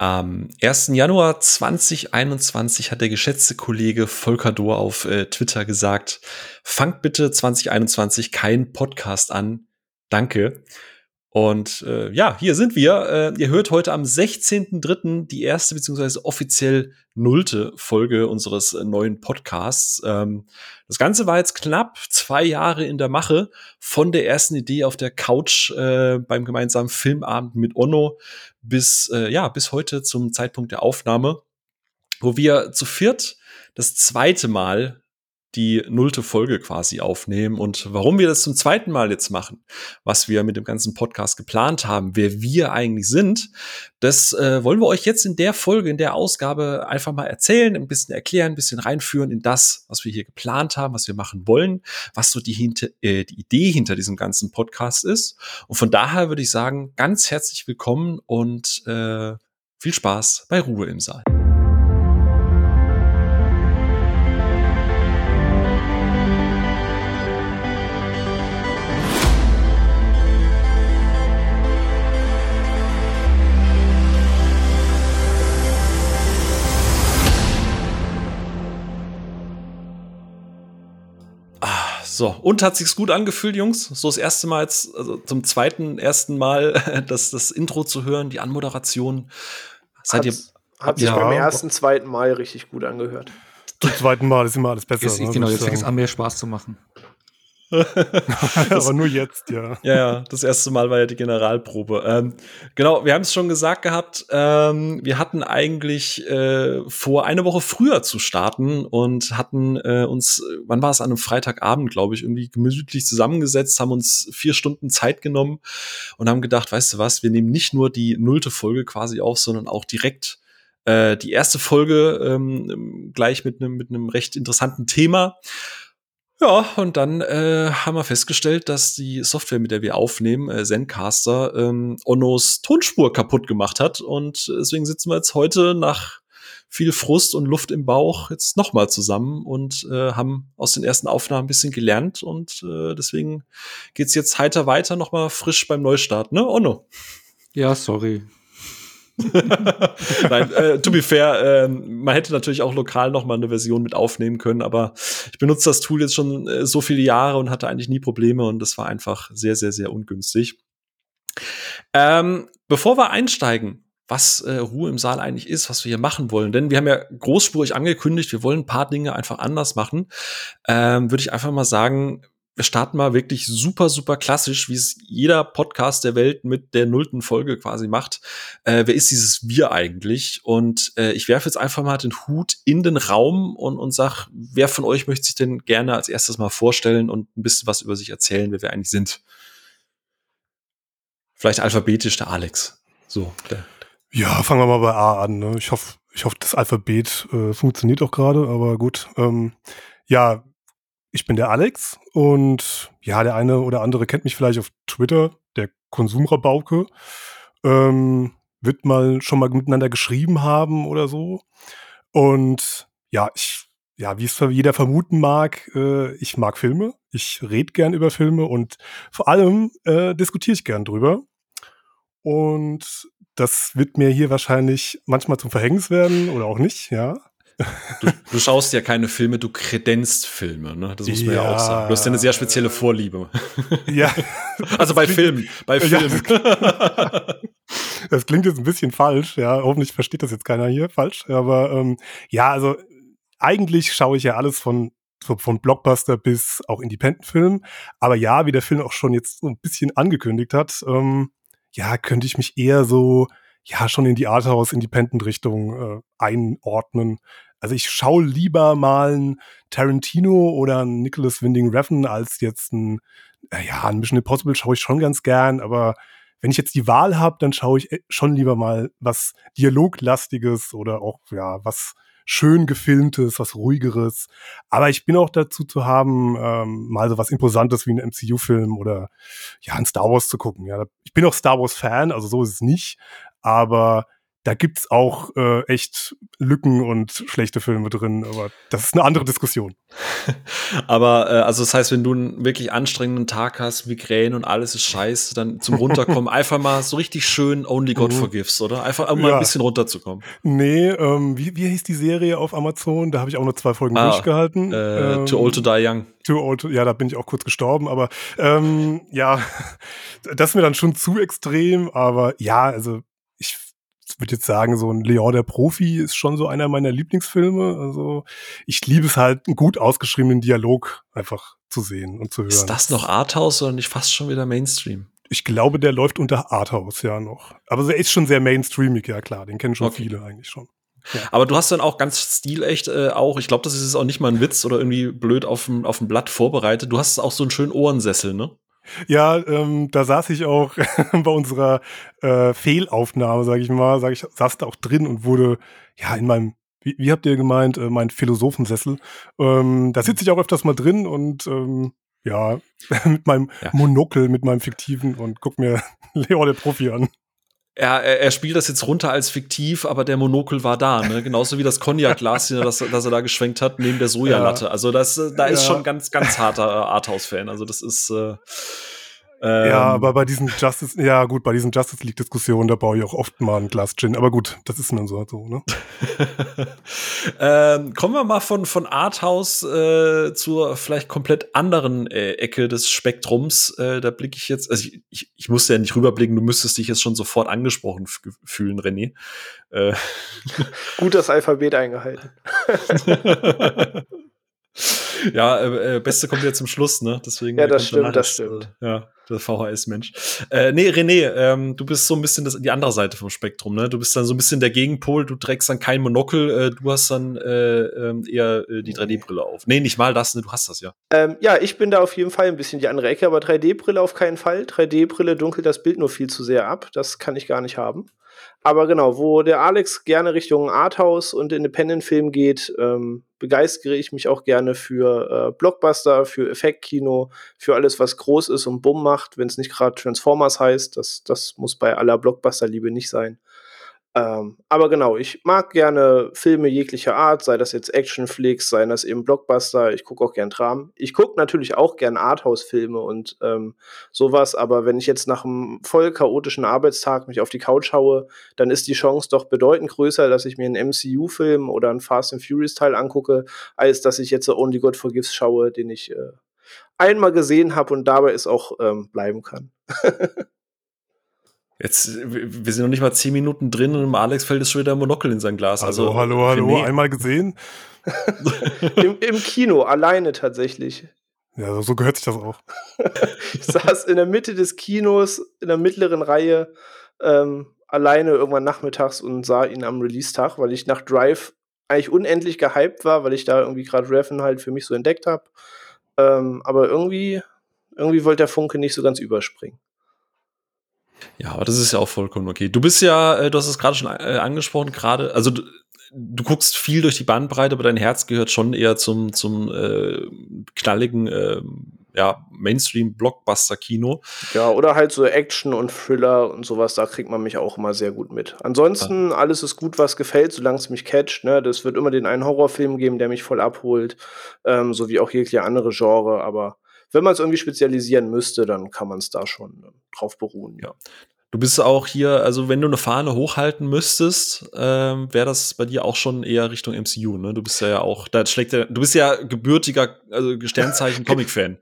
Am 1. Januar 2021 hat der geschätzte Kollege Volker Dohr auf äh, Twitter gesagt, fangt bitte 2021 keinen Podcast an. Danke. Und äh, ja, hier sind wir. Äh, ihr hört heute am 16.03. die erste beziehungsweise offiziell nullte Folge unseres äh, neuen Podcasts. Ähm, das Ganze war jetzt knapp zwei Jahre in der Mache von der ersten Idee auf der Couch äh, beim gemeinsamen Filmabend mit Onno bis äh, ja bis heute zum Zeitpunkt der Aufnahme, wo wir zu viert das zweite Mal die nullte Folge quasi aufnehmen und warum wir das zum zweiten Mal jetzt machen, was wir mit dem ganzen Podcast geplant haben, wer wir eigentlich sind, das äh, wollen wir euch jetzt in der Folge, in der Ausgabe einfach mal erzählen, ein bisschen erklären, ein bisschen reinführen in das, was wir hier geplant haben, was wir machen wollen, was so die, hinter, äh, die Idee hinter diesem ganzen Podcast ist. Und von daher würde ich sagen, ganz herzlich willkommen und äh, viel Spaß bei Ruhe im Saal. So, und hat sich's gut angefühlt, Jungs? So das erste Mal jetzt, also zum zweiten, ersten Mal das, das Intro zu hören, die Anmoderation. Seid ihr. Hat sich ja. beim ersten, zweiten Mal richtig gut angehört. Zum zweiten Mal ist immer alles besser. Jetzt, ne, genau, jetzt fängt es an, mehr Spaß zu machen. Aber nur jetzt, ja. Ja, ja, das erste Mal war ja die Generalprobe. Ähm, genau, wir haben es schon gesagt gehabt, ähm, wir hatten eigentlich äh, vor, eine Woche früher zu starten und hatten äh, uns, wann war es, an einem Freitagabend, glaube ich, irgendwie gemütlich zusammengesetzt, haben uns vier Stunden Zeit genommen und haben gedacht, weißt du was, wir nehmen nicht nur die nullte Folge quasi auf, sondern auch direkt äh, die erste Folge ähm, gleich mit einem mit einem recht interessanten Thema. Ja, und dann äh, haben wir festgestellt, dass die Software, mit der wir aufnehmen, äh, Zencaster, ähm, Onnos Tonspur kaputt gemacht hat. Und deswegen sitzen wir jetzt heute nach viel Frust und Luft im Bauch jetzt nochmal zusammen und äh, haben aus den ersten Aufnahmen ein bisschen gelernt. Und äh, deswegen geht's jetzt heiter weiter, nochmal frisch beim Neustart, ne, Onno? Ja, sorry. Nein, äh, to be fair, äh, man hätte natürlich auch lokal noch mal eine Version mit aufnehmen können, aber ich benutze das Tool jetzt schon äh, so viele Jahre und hatte eigentlich nie Probleme und das war einfach sehr, sehr, sehr ungünstig. Ähm, bevor wir einsteigen, was äh, Ruhe im Saal eigentlich ist, was wir hier machen wollen. Denn wir haben ja großspurig angekündigt, wir wollen ein paar Dinge einfach anders machen. Ähm, Würde ich einfach mal sagen, starten mal wirklich super, super klassisch, wie es jeder Podcast der Welt mit der nullten Folge quasi macht. Äh, wer ist dieses Wir eigentlich? Und äh, ich werfe jetzt einfach mal den Hut in den Raum und, und sag, wer von euch möchte sich denn gerne als erstes mal vorstellen und ein bisschen was über sich erzählen, wer wir eigentlich sind? Vielleicht alphabetisch der Alex. So. Der, ja, fangen wir mal bei A an. Ne? Ich hoffe, ich hoffe, das Alphabet äh, funktioniert auch gerade, aber gut. Ähm, ja, ich bin der Alex und ja, der eine oder andere kennt mich vielleicht auf Twitter, der Konsumrabauke. Ähm, wird mal schon mal miteinander geschrieben haben oder so. Und ja, ich, ja, wie es jeder vermuten mag, äh, ich mag Filme. Ich rede gern über Filme und vor allem äh, diskutiere ich gern drüber. Und das wird mir hier wahrscheinlich manchmal zum Verhängnis werden oder auch nicht, ja. Du, du, schaust ja keine Filme, du kredenzt Filme, ne? Das muss man ja, ja auch sagen. Du hast ja eine sehr spezielle Vorliebe. Ja. also bei Filmen, bei Filmen. Ja. Das klingt jetzt ein bisschen falsch, ja. Hoffentlich versteht das jetzt keiner hier falsch. Aber ähm, ja, also eigentlich schaue ich ja alles von von Blockbuster bis auch Independent-Film. Aber ja, wie der Film auch schon jetzt so ein bisschen angekündigt hat, ähm, ja, könnte ich mich eher so, ja, schon in die Arthouse-Independent-Richtung äh, einordnen. Also ich schaue lieber mal ein Tarantino oder ein Nicholas Winding Refn als jetzt ein, ja, ein Mission Impossible schaue ich schon ganz gern, aber wenn ich jetzt die Wahl habe, dann schaue ich äh, schon lieber mal was Dialoglastiges oder auch, ja, was schön gefilmtes, was ruhigeres. Aber ich bin auch dazu zu haben, ähm, mal so was Imposantes wie ein MCU-Film oder ja, ein Star Wars zu gucken. Ja, ich bin auch Star Wars-Fan, also so ist es nicht. Aber da gibt's auch äh, echt Lücken und schlechte Filme drin, aber das ist eine andere Diskussion. aber äh, also das heißt, wenn du einen wirklich anstrengenden Tag hast, Migräne und alles ist scheiße, dann zum Runterkommen einfach mal so richtig schön Only God mhm. Forgives, oder? Einfach um mal ein bisschen runterzukommen. Nee, ähm, wie, wie hieß die Serie auf Amazon? Da habe ich auch nur zwei Folgen ah, durchgehalten. Äh, ähm, too Old to Die Young. Too Old, to, ja, da bin ich auch kurz gestorben, aber ähm, ja, das ist mir dann schon zu extrem, aber ja, also würde jetzt sagen, so ein Leon der Profi ist schon so einer meiner Lieblingsfilme. Also ich liebe es halt, einen gut ausgeschriebenen Dialog einfach zu sehen und zu hören. Ist das noch Arthouse oder nicht fast schon wieder Mainstream? Ich glaube, der läuft unter Arthouse ja noch. Aber er ist schon sehr mainstreamig, ja klar. Den kennen schon okay. viele eigentlich schon. Ja. Aber du hast dann auch ganz stilecht äh, auch, ich glaube, das ist auch nicht mal ein Witz oder irgendwie blöd auf dem, auf dem Blatt vorbereitet. Du hast auch so einen schönen Ohrensessel, ne? Ja, ähm, da saß ich auch bei unserer äh, Fehlaufnahme, sag ich mal, sag ich, saß da auch drin und wurde ja in meinem, wie, wie habt ihr gemeint, äh, mein Philosophensessel. Ähm, da sitze ich auch öfters mal drin und ähm, ja, mit meinem ja. Monokel, mit meinem fiktiven und guck mir Leo der Profi an er, er spielt das jetzt runter als fiktiv, aber der Monokel war da, ne? Genauso wie das Cognac-Glas, das, das er da geschwenkt hat, neben der Sojalatte. Ja. Also das, da ist ja. schon ganz, ganz harter äh, Arthouse-Fan. Also das ist äh, ähm, ja, aber bei diesen Justice, ja gut, bei diesen Justice League-Diskussionen, da baue ich auch oft mal ein Glas Gin. Aber gut, das ist dann so, so ne? ähm, kommen wir mal von, von Arthouse äh, zur vielleicht komplett anderen äh, Ecke des Spektrums. Äh, da blicke ich jetzt, also ich, ich, ich musste ja nicht rüberblicken, du müsstest dich jetzt schon sofort angesprochen fühlen, René. Äh. Gut das Alphabet eingehalten. ja, äh, äh, Beste kommt ja zum Schluss, ne? Deswegen. Ja, das stimmt, das stimmt. Äh, ja, der VHS-Mensch. Äh, nee, René, ähm, du bist so ein bisschen das, die andere Seite vom Spektrum, ne? Du bist dann so ein bisschen der Gegenpol, du trägst dann kein Monokel, äh, du hast dann äh, ähm, eher äh, die 3D-Brille auf. Nee, nicht mal das, ne? Du hast das ja. Ähm, ja, ich bin da auf jeden Fall ein bisschen die andere Ecke, aber 3D-Brille auf keinen Fall. 3D-Brille dunkelt das Bild nur viel zu sehr ab. Das kann ich gar nicht haben. Aber genau, wo der Alex gerne Richtung Arthouse und Independent-Film geht, ähm, begeistere ich mich auch gerne für äh, Blockbuster, für Effektkino, für alles, was groß ist und Bumm macht, wenn es nicht gerade Transformers heißt. Das, das muss bei aller Blockbuster-Liebe nicht sein. Ähm, aber genau, ich mag gerne Filme jeglicher Art, sei das jetzt Actionflicks, sei das eben Blockbuster. Ich gucke auch gern Dramen. Ich gucke natürlich auch gern Arthouse-Filme und ähm, sowas, aber wenn ich jetzt nach einem voll chaotischen Arbeitstag mich auf die Couch haue, dann ist die Chance doch bedeutend größer, dass ich mir einen MCU-Film oder einen Fast and Furious-Teil angucke, als dass ich jetzt Only God Forgives schaue, den ich äh, einmal gesehen habe und dabei es auch ähm, bleiben kann. Jetzt, wir sind noch nicht mal zehn Minuten drin und im Alex fällt es schon wieder ein Monokel in sein Glas. Also, hallo, hallo, hallo, einmal gesehen? Im, Im, Kino, alleine tatsächlich. Ja, so gehört sich das auch. ich saß in der Mitte des Kinos, in der mittleren Reihe, ähm, alleine irgendwann nachmittags und sah ihn am Release-Tag, weil ich nach Drive eigentlich unendlich gehypt war, weil ich da irgendwie gerade Reffen halt für mich so entdeckt habe. Ähm, aber irgendwie, irgendwie wollte der Funke nicht so ganz überspringen. Ja, aber das ist ja auch vollkommen okay. Du bist ja, äh, du hast es gerade schon äh, angesprochen, gerade, also du, du, guckst viel durch die Bandbreite, aber dein Herz gehört schon eher zum, zum äh, knalligen, äh, ja, Mainstream-Blockbuster-Kino. Ja, oder halt so Action und Thriller und sowas, da kriegt man mich auch immer sehr gut mit. Ansonsten, ja. alles ist gut, was gefällt, solange es mich catcht. Ne? Das wird immer den einen Horrorfilm geben, der mich voll abholt, ähm, so wie auch jegliche andere Genre, aber wenn man es irgendwie spezialisieren müsste, dann kann man es da schon äh, drauf beruhen. Ja. Du bist auch hier, also wenn du eine Fahne hochhalten müsstest, ähm, wäre das bei dir auch schon eher Richtung MCU, ne? Du bist ja auch, da schlägt der, du bist ja gebürtiger, also Sternzeichen Comic-Fan.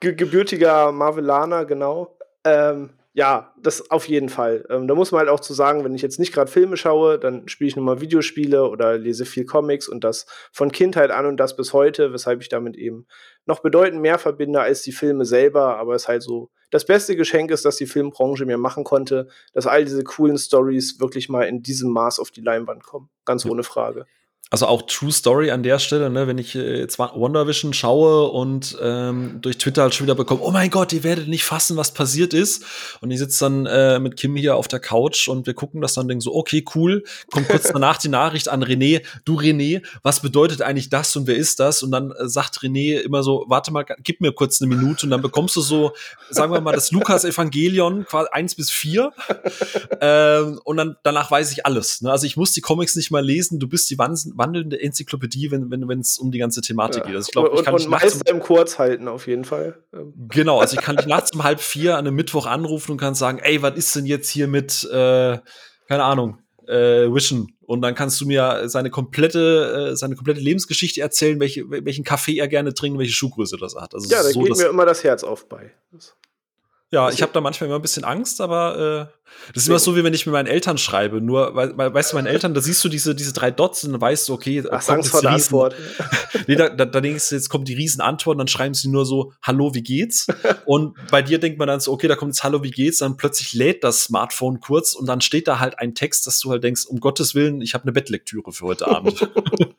Ge gebürtiger Marvelaner, genau. Ähm, ja, das auf jeden Fall. Ähm, da muss man halt auch zu sagen, wenn ich jetzt nicht gerade Filme schaue, dann spiele ich nur mal Videospiele oder lese viel Comics und das von Kindheit an und das bis heute, weshalb ich damit eben noch bedeutend mehr verbinde als die Filme selber. Aber es ist halt so, das beste Geschenk ist, dass die Filmbranche mir machen konnte, dass all diese coolen Stories wirklich mal in diesem Maß auf die Leinwand kommen. Ganz ohne Frage. Also auch True Story an der Stelle, ne, wenn ich äh, jetzt WandaVision schaue und ähm, durch Twitter halt schon wieder bekomme, oh mein Gott, ihr werdet nicht fassen, was passiert ist. Und ich sitze dann äh, mit Kim hier auf der Couch und wir gucken das dann denken so, okay, cool. Kommt kurz danach die Nachricht an René, du René, was bedeutet eigentlich das und wer ist das? Und dann äh, sagt René immer so, warte mal, gib mir kurz eine Minute und dann bekommst du so, sagen wir mal, das Lukas-Evangelion, quasi eins bis vier. ähm, und dann danach weiß ich alles. Ne? Also ich muss die Comics nicht mal lesen, du bist die Wahnsinn wandelnde Enzyklopädie, wenn wenn wenn, es um die ganze Thematik ja. geht. Also ich glaube, ich kann und, und Meister im Kurz halten auf jeden Fall. Ähm. Genau, also ich kann dich nachts um halb vier an einem Mittwoch anrufen und kann sagen, ey, was ist denn jetzt hier mit, äh, keine Ahnung, äh, Vision? Und dann kannst du mir seine komplette, äh, seine komplette Lebensgeschichte erzählen, welche, welchen Kaffee er gerne trinkt, welche Schuhgröße das hat. Also ja, da so, geht mir immer das Herz auf bei. Ja, ich habe da manchmal immer ein bisschen Angst, aber äh, das ist immer so, wie wenn ich mit meinen Eltern schreibe. Nur, weil, weißt du, meine Eltern, da siehst du diese, diese drei Dots und dann weißt du, okay, Ach, Angst vor der Antwort. nee, da, da, da denkst du, jetzt kommt die Riesenantwort und dann schreiben sie nur so, Hallo, wie geht's? und bei dir denkt man dann so, okay, da kommt jetzt Hallo, wie geht's? Dann plötzlich lädt das Smartphone kurz und dann steht da halt ein Text, dass du halt denkst, um Gottes Willen, ich habe eine Bettlektüre für heute Abend.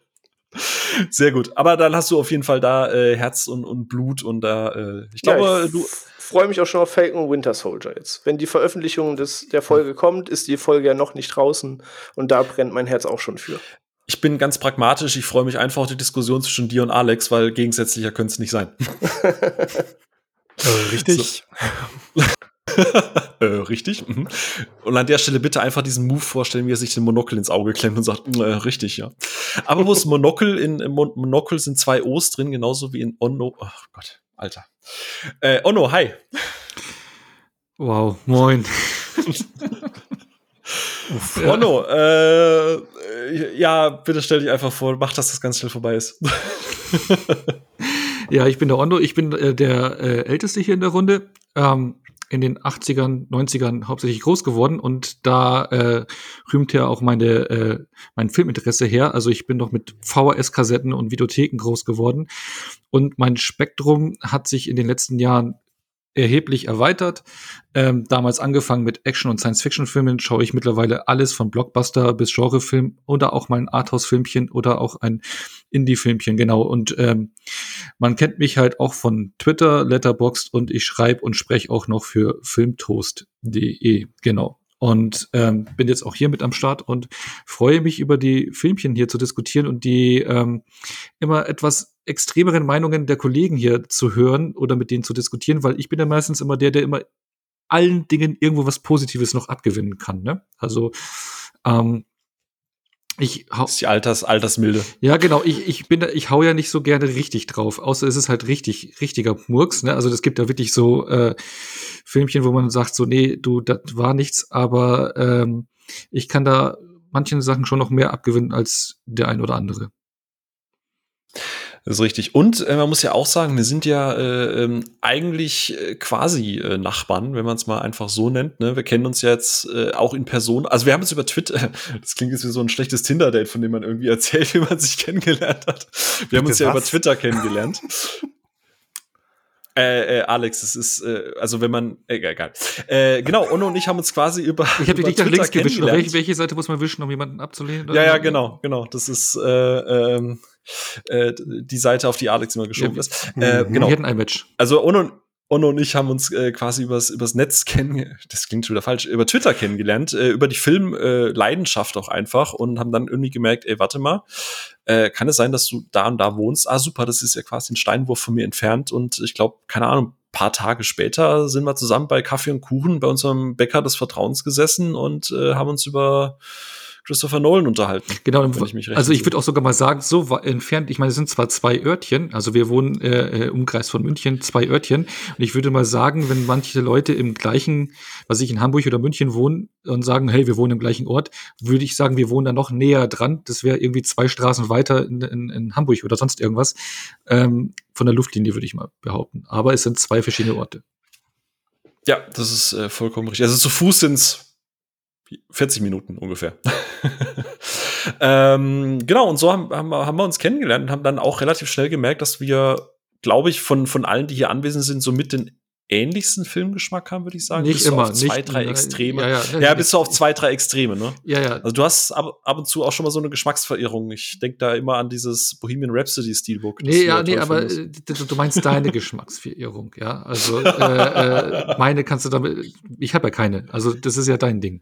Sehr gut. Aber dann hast du auf jeden Fall da äh, Herz und, und Blut und da, äh, ich glaube, ja, ich du freue mich auch schon auf Falcon Winter Soldier jetzt. Wenn die Veröffentlichung des, der Folge kommt, ist die Folge ja noch nicht draußen und da brennt mein Herz auch schon für. Ich bin ganz pragmatisch, ich freue mich einfach auf die Diskussion zwischen dir und Alex, weil gegensätzlicher könnte es nicht sein. äh, richtig. äh, richtig. Mhm. Und an der Stelle bitte einfach diesen Move vorstellen, wie er sich den Monokel ins Auge klemmt und sagt, äh, richtig, ja. Aber wo es Monokel in, in Mon Monokel sind zwei O's drin, genauso wie in Onno. Oh Gott, Alter. Äh, Onno, hi. Wow, moin. Uff, Onno, äh, ja, bitte stell dich einfach vor, mach, dass das ganz schnell vorbei ist. Ja, ich bin der Ondo, ich bin äh, der äh, Älteste hier in der Runde. Ähm, in den 80ern, 90ern hauptsächlich groß geworden und da äh, rühmt ja auch meine, äh, mein Filminteresse her. Also ich bin noch mit VHS-Kassetten und Videotheken groß geworden und mein Spektrum hat sich in den letzten Jahren erheblich erweitert. Ähm, damals angefangen mit Action- und Science-Fiction-Filmen schaue ich mittlerweile alles von Blockbuster bis Genrefilm oder auch mal ein Arthouse-Filmchen oder auch ein Indie-Filmchen, genau. Und ähm, man kennt mich halt auch von Twitter, Letterboxd und ich schreibe und spreche auch noch für filmtoast.de, genau. Und ähm, bin jetzt auch hier mit am Start und freue mich über die Filmchen hier zu diskutieren und die ähm, immer etwas extremeren Meinungen der Kollegen hier zu hören oder mit denen zu diskutieren, weil ich bin ja meistens immer der, der immer allen Dingen irgendwo was Positives noch abgewinnen kann. Ne? Also ähm, ich hau, das ist die Alters, Altersmilde. Ja, genau. Ich, ich bin da, ich hau ja nicht so gerne richtig drauf, außer es ist halt richtig, richtiger Murks, ne? Also es gibt da wirklich so äh, Filmchen, wo man sagt, so, nee, du, das war nichts, aber ähm, ich kann da manchen Sachen schon noch mehr abgewinnen als der ein oder andere. Das ist richtig. Und äh, man muss ja auch sagen, wir sind ja äh, ähm, eigentlich äh, quasi äh, Nachbarn, wenn man es mal einfach so nennt. Ne? Wir kennen uns jetzt äh, auch in Person. Also wir haben uns über Twitter, das klingt jetzt wie so ein schlechtes Tinder-Date, von dem man irgendwie erzählt, wie man sich kennengelernt hat. Wir haben uns ja was? über Twitter kennengelernt. Äh, äh, Alex, es ist, äh, also wenn man, äh, egal. Äh, genau, Onno und ich haben uns quasi über. Ich habe dich nicht nach links gewischt. Welche, welche Seite muss man wischen, um jemanden abzulehnen? Ja, ja, genau, genau. Das ist äh, ähm, äh, die Seite, auf die Alex immer geschoben ja, ist. Äh, genau. Wir hatten ein Match. Also Onno, Onno und ich haben uns äh, quasi übers, übers Netz kennen, das klingt schon wieder falsch, über Twitter kennengelernt, äh, über die Filmleidenschaft äh, auch einfach und haben dann irgendwie gemerkt, ey, warte mal, äh, kann es sein, dass du da und da wohnst? Ah, super, das ist ja quasi ein Steinwurf von mir entfernt und ich glaube, keine Ahnung, paar Tage später sind wir zusammen bei Kaffee und Kuchen bei unserem Bäcker des Vertrauens gesessen und äh, haben uns über Christopher Nolan unterhalten. Genau, ich mich also ich würde auch sogar mal sagen, so entfernt, ich meine, es sind zwar zwei Örtchen, also wir wohnen äh, äh, Umkreis von München, zwei Örtchen, und ich würde mal sagen, wenn manche Leute im gleichen, was ich in Hamburg oder München wohnen und sagen, hey, wir wohnen im gleichen Ort, würde ich sagen, wir wohnen da noch näher dran. Das wäre irgendwie zwei Straßen weiter in, in, in Hamburg oder sonst irgendwas. Ähm, von der Luftlinie würde ich mal behaupten. Aber es sind zwei verschiedene Orte. Ja, das ist äh, vollkommen richtig. Also zu Fuß sind es 40 Minuten ungefähr. ähm, genau, und so haben, haben, haben wir uns kennengelernt und haben dann auch relativ schnell gemerkt, dass wir, glaube ich, von, von allen, die hier anwesend sind, so mit den ähnlichsten Filmgeschmack haben, würde ich sagen. Nicht bist du immer, auf zwei, nicht- drei Extreme. ja, Ja, ja, bist du auf zwei, drei Extreme, ne? Ja, ja. Also du hast ab, ab und zu auch schon mal so eine Geschmacksverirrung. Ich denke da immer an dieses Bohemian Rhapsody Steelbook. Nee, ja, nee, aber findest. äh, du, du meinst deine Geschmacksverirrung, ja. Also äh, äh, meine kannst du damit. Ich habe ja keine. Also das ist ja dein Ding.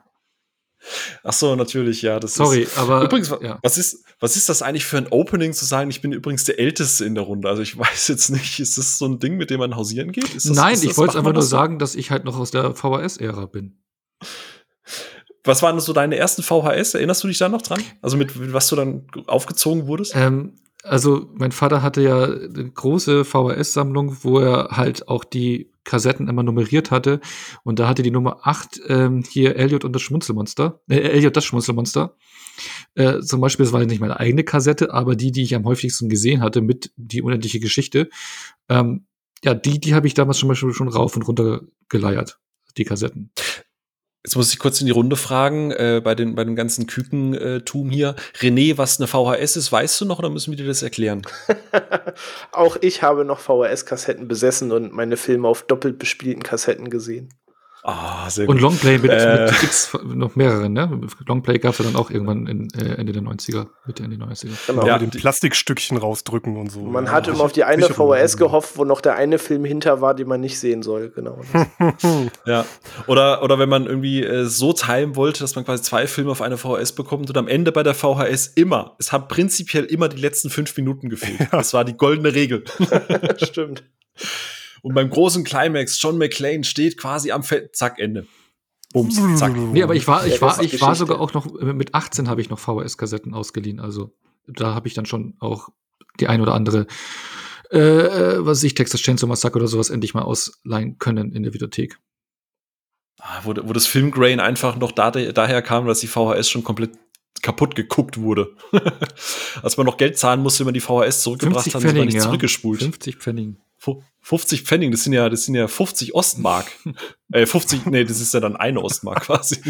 Ach so, natürlich, ja. Das Sorry, ist, aber Übrigens, ja. was, ist, was ist das eigentlich für ein Opening zu sagen, ich bin übrigens der Älteste in der Runde? Also ich weiß jetzt nicht, ist das so ein Ding, mit dem man hausieren geht? Das, Nein, ich wollte macht einfach nur so? sagen, dass ich halt noch aus der VHS-Ära bin. Was waren so deine ersten VHS? Erinnerst du dich da noch dran? Also mit mit was du dann aufgezogen wurdest? Ähm, also mein Vater hatte ja eine große VHS-Sammlung, wo er halt auch die Kassetten immer nummeriert hatte. Und da hatte die Nummer 8 ähm, hier Elliot und das Schmunzelmonster. Äh, Elliot das Schmunzelmonster. Äh, zum Beispiel, das war nicht meine eigene Kassette, aber die, die ich am häufigsten gesehen hatte mit die unendliche Geschichte. Ähm, ja, die, die habe ich damals mal schon, schon rauf und runter geleiert, die Kassetten. Jetzt muss ich kurz in die Runde fragen, äh, bei, den, bei dem ganzen Kükentum hier. René, was eine VHS ist, weißt du noch oder müssen wir dir das erklären? Auch ich habe noch VHS-Kassetten besessen und meine Filme auf doppelt bespielten Kassetten gesehen. Ah, sehr Und Longplay mit, Äh. mit X, noch mehreren, ne? Longplay gab es ja dann auch irgendwann in, äh, Ende der 90er, Mitte Ende der 90er. Genau. Ja, mit dem die- Plastikstückchen rausdrücken und so. Man ja. hat immer auf die eine VHS gehofft, wo noch der eine Film hinter war, den man nicht sehen soll. Genau. Ja. Oder, oder wenn man irgendwie äh, so timen wollte, dass man quasi zwei Filme auf eine VHS bekommt und am Ende bei der VHS immer, es haben prinzipiell immer die letzten fünf Minuten gefehlt. Das war die goldene Regel. Stimmt. Und beim großen Climax, John McClane steht quasi am Feld, zack, Ende. Bums, zack. Nee, aber ich war, Ja, ich war, ich war sogar auch noch, mit 18 habe ich noch VHS-Kassetten ausgeliehen. Also da habe ich dann schon auch die ein oder andere, äh, äh, was weiß ich, Texas Chainsaw Massacre oder sowas endlich mal ausleihen können in der Videothek. Ah, Wo, wo das Filmgrain einfach noch da, daher kam, dass die VHS schon komplett kaputt geguckt wurde. Als man noch Geld zahlen musste, wenn man die VHS zurückgebracht 50 hat, ist man nicht ja. zurückgespult. 50 Pfennig. Fu- 50 Pfennig, das sind ja, das sind ja 50 Ostmark. äh, 50, nee, das ist ja dann eine Ostmark quasi.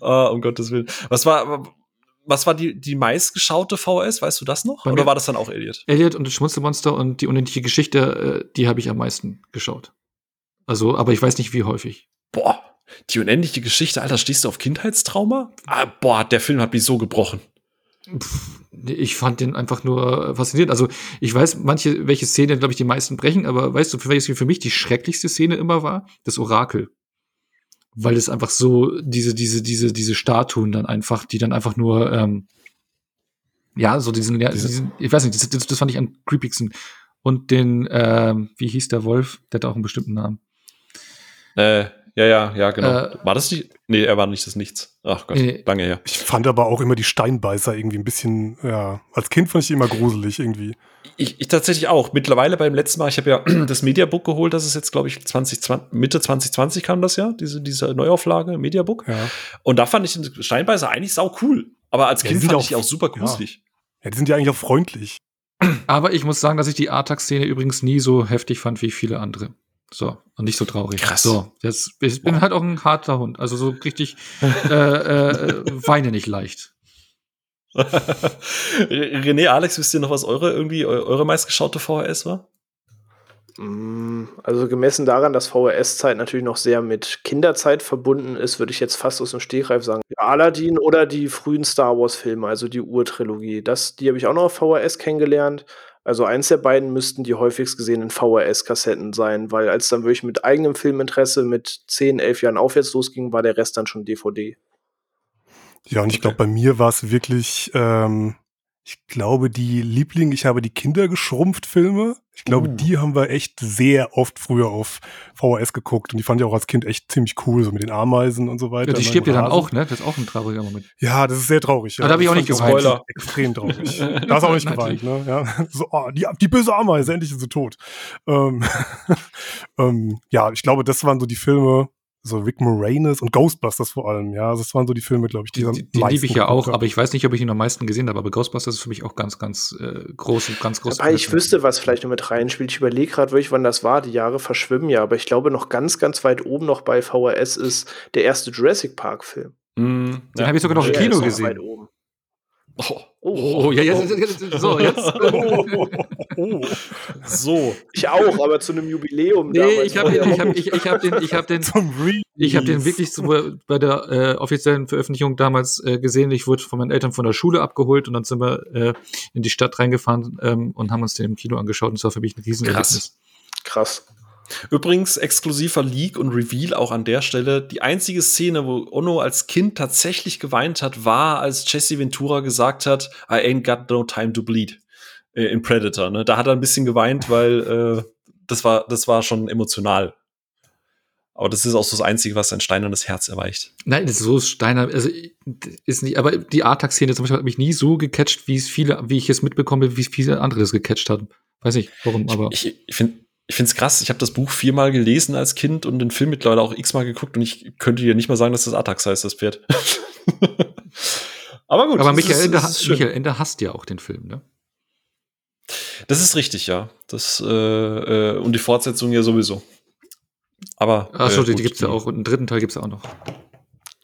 Ah, um Gottes Willen. Was war, was war die, die meistgeschaute VHS? Weißt du das noch? Bei Oder war das dann auch Elliot? Elliot und das Schmunzelmonster und die unendliche Geschichte, äh, die habe ich am meisten geschaut. Also, aber ich weiß nicht, wie häufig. Boah, die unendliche Geschichte, Alter, stehst du auf Kindheitstrauma? Ah, boah, der Film hat mich so gebrochen. Pff, Ich fand den einfach nur faszinierend. Also ich weiß, manche, welche Szene, glaube ich, die meisten brechen, aber weißt du, für welches für mich die schrecklichste Szene immer war? Das Orakel. Weil es einfach so, diese, diese, diese, diese Statuen dann einfach, die dann einfach nur, ähm, ja, so diesen, diesen ich weiß nicht, das, das, das fand ich am creepigsten. Und den, ähm, wie hieß der Wolf? Der hat auch einen bestimmten Namen. Äh, ja, ja, ja, genau. Äh, war das nicht? Nee, er war nicht das Nichts. Ach Gott, Nee. lange her. Ich fand aber auch immer die Steinbeißer irgendwie ein bisschen, ja, als Kind fand ich die immer gruselig irgendwie. Ich, ich tatsächlich auch. Mittlerweile beim letzten Mal, ich habe ja das Mediabook geholt, das ist jetzt, glaube ich, 2020, Mitte 2020 kam das ja, diese, diese Neuauflage, Mediabook. Ja. Und da fand ich den Steinbeißer eigentlich sau cool. Aber als Ja, Kind fand auch- ich die auch super ja. gruselig. ja, die sind ja eigentlich auch freundlich. Aber ich muss sagen, dass ich die Artax-Szene übrigens nie so heftig fand wie viele andere. So, und nicht so traurig. Krass. So, jetzt, ich bin halt auch ein harter Hund. Also so richtig äh, äh, weine nicht leicht. René, Alex, wisst ihr noch, was eure irgendwie eu- eure meistgeschaute VHS war? Mm, Also gemessen daran, dass VHS-Zeit natürlich noch sehr mit Kinderzeit verbunden ist, würde ich jetzt fast aus dem Stegreif sagen. Ja, Aladdin oder die frühen Star Wars-Filme, also die Urtrilogie. Das, die habe ich auch noch auf VHS kennengelernt. Also eins der beiden müssten die häufigst gesehenen VHS-Kassetten sein, weil als dann wirklich mit eigenem Filminteresse mit 10, 11 Jahren aufwärts losging, war der Rest dann schon DVD. Ja, und ich Okay. glaube, bei mir war es wirklich, ähm, ich glaube, die Liebling, ich habe die Kinder geschrumpft Filme. Ich glaube, Uh. die haben wir echt sehr oft früher auf VHS geguckt und die fand ich auch als Kind echt ziemlich cool, so mit den Ameisen und so weiter. Ja, die stirbt ja dann auch, ne? Das ist auch ein trauriger Moment. Ja, das ist sehr traurig. Ja. Da hab ich auch nicht geweint. Spoiler. Extrem traurig. da hast auch nicht geweint, ne? Ja. So, oh, die, die böse Ameise, endlich ist sie tot. Ähm, ähm, ja, ich glaube, das waren so die Filme, so Rick Moranis und Ghostbusters vor allem, ja. Also Das waren so die Filme, glaube ich, die, Die, die, die liebe ich ja auch, aber ich weiß nicht, ob ich ihn am meisten gesehen habe. Aber Ghostbusters ist für mich auch ganz, ganz äh, groß und ganz groß. Aber ich wüsste, was vielleicht noch mit reinspielt. Ich überlege gerade wirklich, wann das war. Die Jahre verschwimmen ja, aber ich glaube, noch ganz, ganz weit oben noch bei VHS ist der erste Jurassic Park-Film. Mm, Den habe ich sogar noch im Kino gesehen. Oh, oh, ja, jetzt, jetzt, so, jetzt. Oh, Oh. So. Ich auch, aber zu einem Jubiläum. Nee, ich habe vorher. ich hab, ich, ich hab den, ich hab den, ich habe den wirklich so bei der äh, offiziellen Veröffentlichung damals äh, gesehen. Ich wurde von meinen Eltern von der Schule abgeholt und dann sind wir äh, in die Stadt reingefahren ähm, und haben uns den im Kino angeschaut. Und das war für mich ein Riesenerlebnis. Krass. Übrigens exklusiver Leak und Reveal auch an der Stelle. Die einzige Szene, wo Ono als Kind tatsächlich geweint hat, war, als Jesse Ventura gesagt hat, I ain't got no time to bleed äh, in Predator. Ne? Da hat er ein bisschen geweint, weil äh, das war das war schon emotional. Aber das ist auch so das Einzige, was sein steinernes Herz erweicht. Nein, das ist so Steiner, also ist nicht, aber die Artax-Szene zum Beispiel hat mich nie so gecatcht, wie es viele, wie ich es mitbekomme, wie viele andere das gecatcht haben. Weiß nicht, warum, aber. Ich, ich finde ich finde es krass. Ich habe das Buch viermal gelesen als Kind und den Film mittlerweile auch x-mal geguckt und ich könnte dir nicht mal sagen, dass das Atax heißt, das Pferd. Aber gut. aber Michael, ist- Ende, ist. Michael Ende hasst ja auch den Film, ne? Das ist richtig, ja. Das, äh, äh, und die Fortsetzung ja sowieso. Aber. Achso, äh, die, die gibt's ja auch. Und einen dritten Teil gibt's ja auch noch.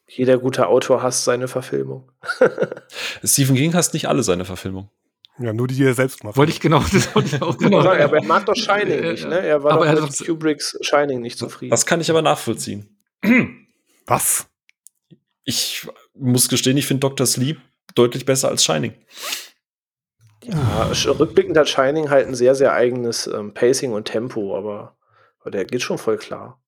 Jeder gute Autor hasst seine Verfilmung. Stephen King hasst nicht alle seine Verfilmungen. Ja, nur die, die er selbst macht. Wollte ich genau, das wollte ich auch Genau, genau aber er mag doch Shining nicht, ne? Er war aber er doch hat mit Kubricks Shining nicht zufrieden. Das kann ich aber nachvollziehen. Was? Ich muss gestehen, ich finde Dr. Sleep deutlich besser als Shining. Ja, rückblickend hat Shining halt ein sehr, sehr eigenes ähm, Pacing und Tempo, aber, aber der geht schon voll klar.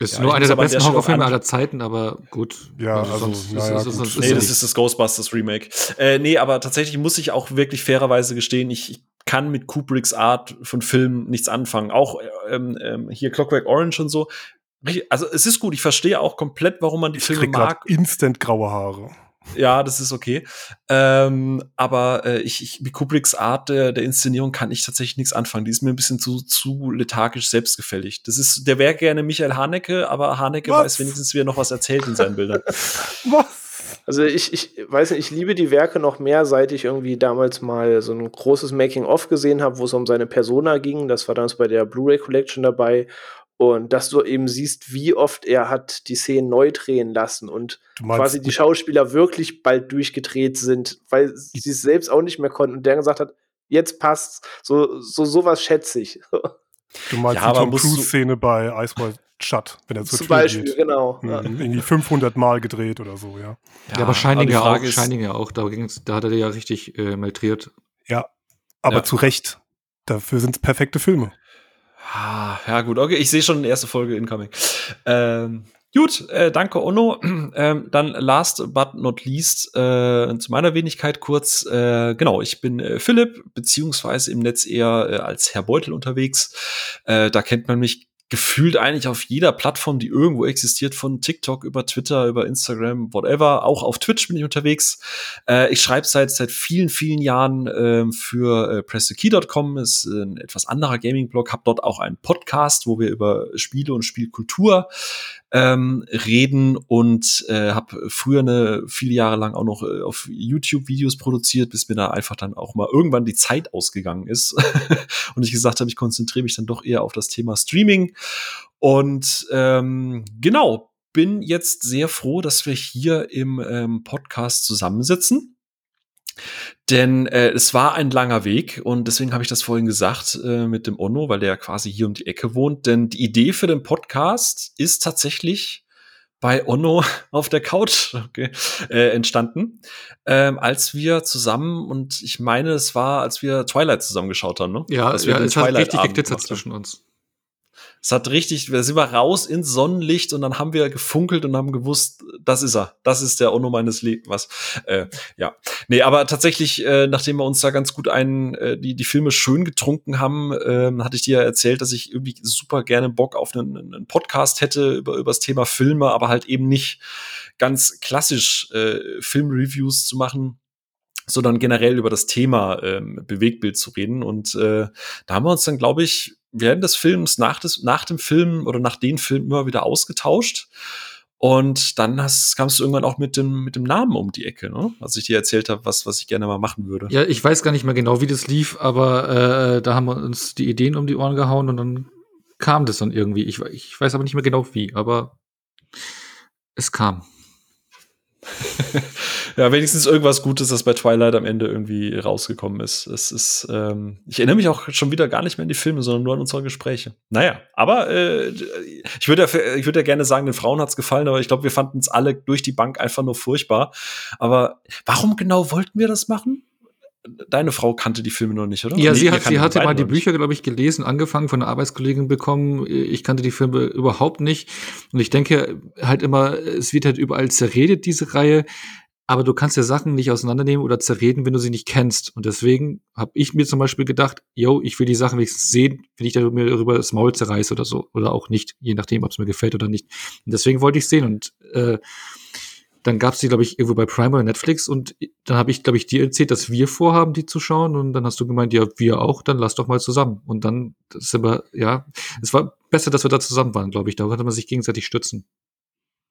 Ist Ja, nur einer der der besten auch Horrorfilme aller Zeiten, aber gut. Ja, also, naja, gut. sonst Nee, das ist das Ghostbusters Remake. Äh, nee, aber tatsächlich muss ich auch wirklich fairerweise gestehen, ich, ich kann mit Kubricks Art von Filmen nichts anfangen. Auch ähm, ähm, hier Clockwork Orange und so. Also es ist gut, ich verstehe auch komplett, warum man die Ich Filme mag. instant graue Haare. Ja, das ist okay. Ähm, aber äh, ich, ich, mit Kubricks Art der, der Inszenierung kann ich tatsächlich nichts anfangen. Die ist mir ein bisschen zu, zu lethargisch selbstgefällig. Das ist, der wäre gerne Michael Haneke, aber Haneke Was? weiß wenigstens, wie er noch was erzählt in seinen Bildern. Was? Also ich, ich weiß nicht, ich liebe die Werke noch mehr, seit ich irgendwie damals mal so ein großes Making-of gesehen habe, wo es um seine Persona ging. Das war damals bei der Blu-ray Collection dabei. Und dass du eben siehst, wie oft er hat die Szenen neu drehen lassen und quasi die Schauspieler wirklich bald durchgedreht sind, weil sie es selbst auch nicht mehr konnten und der gesagt hat, jetzt passt's. So, so sowas schätze ich. du meinst Ja, die Tom Cruise-Szene bei Ice White Shut, wenn er zur Zum Tür Beispiel, geht. genau. Mhm, Ja. Irgendwie 500 Mal gedreht oder so, ja. Ja, aber Shining ja auch, Shining ja auch, da, ging's, da hat er ja richtig äh, maltriert. Ja, aber Ja. zu Recht. Dafür sind es perfekte Filme. Ah, ja, gut, okay, ich sehe schon erste Folge incoming. Ähm, gut, äh, danke, Onno. Ähm, dann last but not least, äh, zu meiner Wenigkeit kurz. Äh, genau, ich bin äh, Philipp, beziehungsweise im Netz eher äh, als Herr Beutel unterwegs. Äh, da kennt man mich gefühlt eigentlich auf jeder Plattform, die irgendwo existiert, von TikTok über Twitter, über Instagram, whatever. Auch auf Twitch bin ich unterwegs. Äh, ich schreibe seit seit vielen, vielen Jahren ähm, für äh, pressekey.com, ist äh, ein etwas anderer Gaming-Blog, habe dort auch einen Podcast, wo wir über Spiele und Spielkultur ähm, reden und äh, habe früher eine viele Jahre lang auch noch äh, auf YouTube Videos produziert, bis mir da einfach dann auch mal irgendwann die Zeit ausgegangen ist und ich gesagt habe, ich konzentriere mich dann doch eher auf das Thema Streaming und ähm, genau bin jetzt sehr froh, dass wir hier im ähm, Podcast zusammensitzen. Denn äh, es war ein langer Weg und deswegen habe ich das vorhin gesagt äh, mit dem Onno, weil der ja quasi hier um die Ecke wohnt. Denn die Idee für den Podcast ist tatsächlich bei Onno auf der Couch okay, äh, entstanden, ähm, als wir zusammen und ich meine, es war, als wir Twilight zusammen geschaut haben, ne? Ja, Als wir ja es hat richtig geglitzert zwischen uns. Es hat richtig, wir sind wir raus ins Sonnenlicht und dann haben wir gefunkelt und haben gewusst, das ist er, das ist der Onno meines Lebens. Was? Äh, ja, nee, aber tatsächlich, äh, nachdem wir uns da ganz gut einen, äh, die die Filme schön getrunken haben, ähm, hatte ich dir ja erzählt, dass ich irgendwie super gerne Bock auf einen, einen Podcast hätte über über das Thema Filme, aber halt eben nicht ganz klassisch äh, Filmreviews zu machen sondern generell über das Thema ähm, Bewegtbild zu reden. Und äh, da haben wir uns dann, glaube ich, während des Films, nach, des, nach dem Film oder nach den Filmen immer wieder ausgetauscht. Und dann hast, kamst du irgendwann auch mit dem, mit dem Namen um die Ecke, ne? Als ich dir erzählt habe, was, was ich gerne mal machen würde. Ja, ich weiß gar nicht mehr genau, wie das lief, aber äh, da haben wir uns die Ideen um die Ohren gehauen und dann kam das dann irgendwie. Ich, ich weiß aber nicht mehr genau wie, aber es kam. ja, wenigstens irgendwas Gutes, das bei Twilight am Ende irgendwie rausgekommen ist. Es ist, ähm, ich erinnere mich auch schon wieder gar nicht mehr an die Filme, sondern nur an unsere Gespräche. Naja, aber äh, ich würde ja, ich ja gerne sagen, den Frauen hat's gefallen, aber ich glaube, wir fanden es alle durch die Bank einfach nur furchtbar. Aber warum genau wollten wir das machen? Deine Frau kannte die Filme noch nicht, oder? Ja, nee, sie, hat, sie hatte mal die Bücher, glaube ich, gelesen, angefangen von einer Arbeitskollegin bekommen. Ich kannte die Filme überhaupt nicht. Und ich denke halt immer, es wird halt überall zerredet, diese Reihe. Aber du kannst ja Sachen nicht auseinandernehmen oder zerreden, wenn du sie nicht kennst. Und deswegen habe ich mir zum Beispiel gedacht, yo, ich will die Sachen wenigstens sehen, wenn ich mir darüber das Maul zerreiße oder so. Oder auch nicht, je nachdem, ob es mir gefällt oder nicht. Und deswegen wollte ich sehen. Und äh, dann gab es die, glaube ich, irgendwo bei Prime oder Netflix und dann habe ich, glaube ich, dir erzählt, dass wir vorhaben, die zu schauen und dann hast du gemeint, ja, wir auch, dann lass doch mal zusammen. Und dann ist aber, ja, es war besser, dass wir da zusammen waren, glaube ich. Da konnte man sich gegenseitig stützen.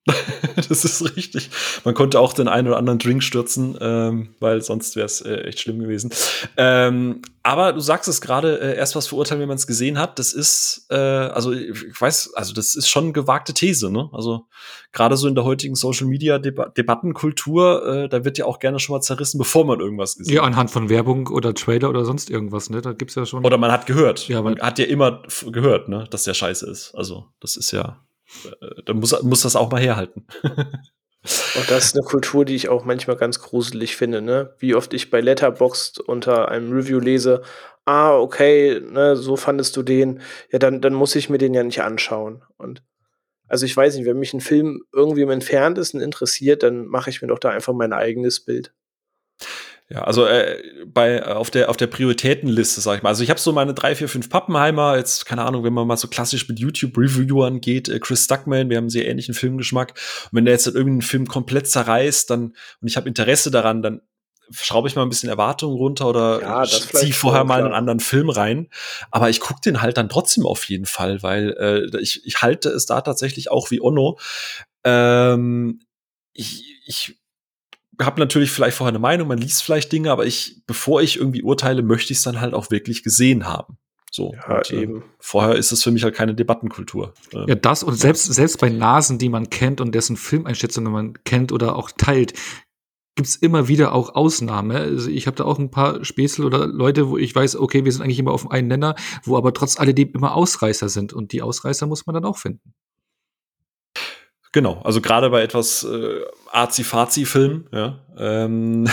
das ist richtig. Man konnte auch den einen oder anderen Drink stürzen, ähm, weil sonst wäre es äh, echt schlimm gewesen. Ähm, aber du sagst es gerade, äh, erst was verurteilen, wenn man es gesehen hat. Das ist, äh, also ich weiß, also das ist schon eine gewagte These. Ne? Also gerade so in der heutigen Social Media -Deba Debattenkultur, äh, da wird ja auch gerne schon mal zerrissen, bevor man irgendwas gesehen hat. Ja, anhand von Werbung oder Trailer oder sonst irgendwas. Ne, da gibt's ja schon. Oder man hat gehört. Ja, man hat ja immer gehört, ne, dass der Scheiße ist. Also das ist ja dann muss, muss das auch mal herhalten. Und das ist eine Kultur, die ich auch manchmal ganz gruselig finde, ne? Wie oft ich bei Letterboxd unter einem Review lese, ah, okay, ne, so fandest du den, ja, dann, dann muss ich mir den ja nicht anschauen. Und also ich weiß nicht, wenn mich ein Film irgendwie im Entferntesten interessiert, dann mache ich mir doch da einfach mein eigenes Bild. Ja, also äh, bei äh, auf der auf der Prioritätenliste, sag ich mal. Also ich habe so meine drei, vier, fünf Pappenheimer. Jetzt keine Ahnung, wenn man mal so klassisch mit YouTube-Reviewern geht, äh, Chris Stuckman, wir haben einen sehr ähnlichen Filmgeschmack. Und wenn der jetzt irgendeinen Film komplett zerreißt, dann und ich habe Interesse daran, dann schraube ich mal ein bisschen Erwartungen runter oder ja, ziehe vorher mal einen anderen Film rein. Aber ich gucke den halt dann trotzdem auf jeden Fall, weil äh, ich, ich halte es da tatsächlich auch wie Onno. Ähm, ich, ich habe natürlich vielleicht vorher eine Meinung, man liest vielleicht Dinge, aber ich, bevor ich irgendwie urteile, möchte ich es dann halt auch wirklich gesehen haben. So. Ja, und, äh, eben. Äh, vorher ist es für mich halt keine Debattenkultur. Ähm, ja, das und selbst, selbst bei Nasen, die man kennt und dessen Filmeinschätzungen man kennt oder auch teilt, gibt's immer wieder auch Ausnahmen. Also ich habe da auch ein paar Späßel oder Leute, wo ich weiß, okay, wir sind eigentlich immer auf einen Nenner, wo aber trotz alledem immer Ausreißer sind. Und die Ausreißer muss man dann auch finden. Genau, also gerade bei etwas äh, Azi-Fazi-Filmen, ja, ähm,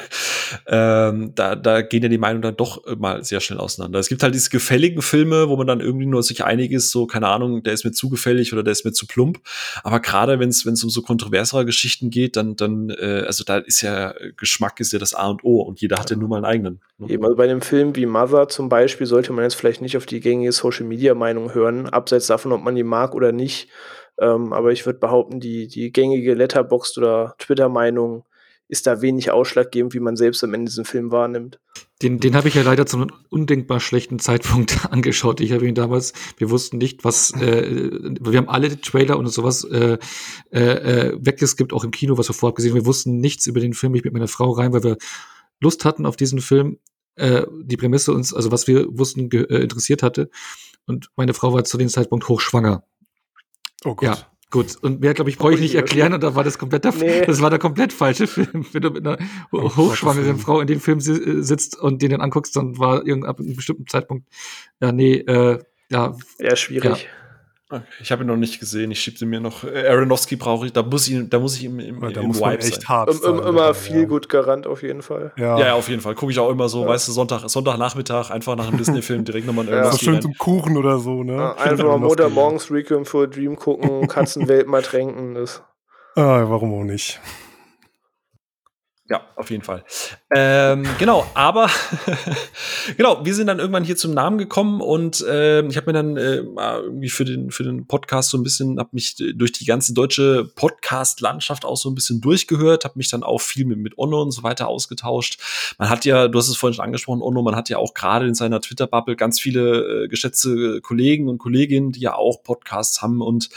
ähm, da, da gehen ja die Meinungen dann doch mal sehr schnell auseinander. Es gibt halt diese gefälligen Filme, wo man dann irgendwie nur sich einig ist, so, keine Ahnung, der ist mir zu gefällig oder der ist mir zu plump. Aber gerade wenn es um so kontroversere Geschichten geht, dann, dann, äh, also da ist ja Geschmack ist ja das A und O und jeder hat ja nur mal einen eigenen. Ne? Eben, also bei einem Film wie Mother zum Beispiel sollte man jetzt vielleicht nicht auf die gängige Social-Media-Meinung hören, abseits davon, ob man die mag oder nicht ähm, aber ich würde behaupten, die, die gängige Letterboxd oder Twitter-Meinung ist da wenig ausschlaggebend, wie man selbst am Ende diesen Film wahrnimmt. Den, den habe ich ja leider zu einem undenkbar schlechten Zeitpunkt angeschaut. Ich habe ihn damals, wir wussten nicht, was, äh, wir haben alle Trailer und sowas äh, äh, äh weggeskippt, auch im Kino, was wir vorab gesehen haben. Wir wussten nichts über den Film. Ich mit meiner Frau rein, weil wir Lust hatten auf diesen Film. Äh, die Prämisse uns, also was wir wussten, äh, interessiert hatte. Und meine Frau war zu dem Zeitpunkt hochschwanger. Oh Gott. Ja, gut. Und mehr, glaube ich, brauche ich nicht erklären. Und da war das komplett der, nee. das war der komplett falsche Film. Wenn du mit einer oh, hochschwangeren Frau in dem Film sitzt und den dann anguckst, dann war irgendein ab einem bestimmten Zeitpunkt, ja, nee, äh, ja. Ja, schwierig. Ja. Ich habe ihn noch nicht gesehen. Ich schiebe mir noch. Äh, Aronofsky brauche ich. Da muss ich, da muss ich im, im, da im muss Vibe echt sein. hart um, um, Immer viel ja. gut Garant auf jeden Fall. Ja, ja, auf jeden Fall. Gucke ich auch immer so, ja. weißt du, Sonntag, Sonntagnachmittag einfach nach einem Disney-Film direkt nochmal ja. So schön zum Kuchen oder so, ne? Ja, einfach mal Montag morgens Requiem for a Dream gucken, Katzenwelt mal tränken. Das. Ah, warum auch nicht? Ja, auf jeden Fall. Ähm, genau, aber genau, wir sind dann irgendwann hier zum Namen gekommen und äh, ich habe mir dann äh, irgendwie für den für den Podcast so ein bisschen, habe mich durch die ganze deutsche Podcast-Landschaft auch so ein bisschen durchgehört, habe mich dann auch viel mit mit Onno und so weiter ausgetauscht. Man hat ja, du hast es vorhin schon angesprochen, Onno, man hat ja auch gerade in seiner Twitter-Bubble ganz viele äh, geschätzte Kollegen und Kolleginnen, die ja auch Podcasts haben und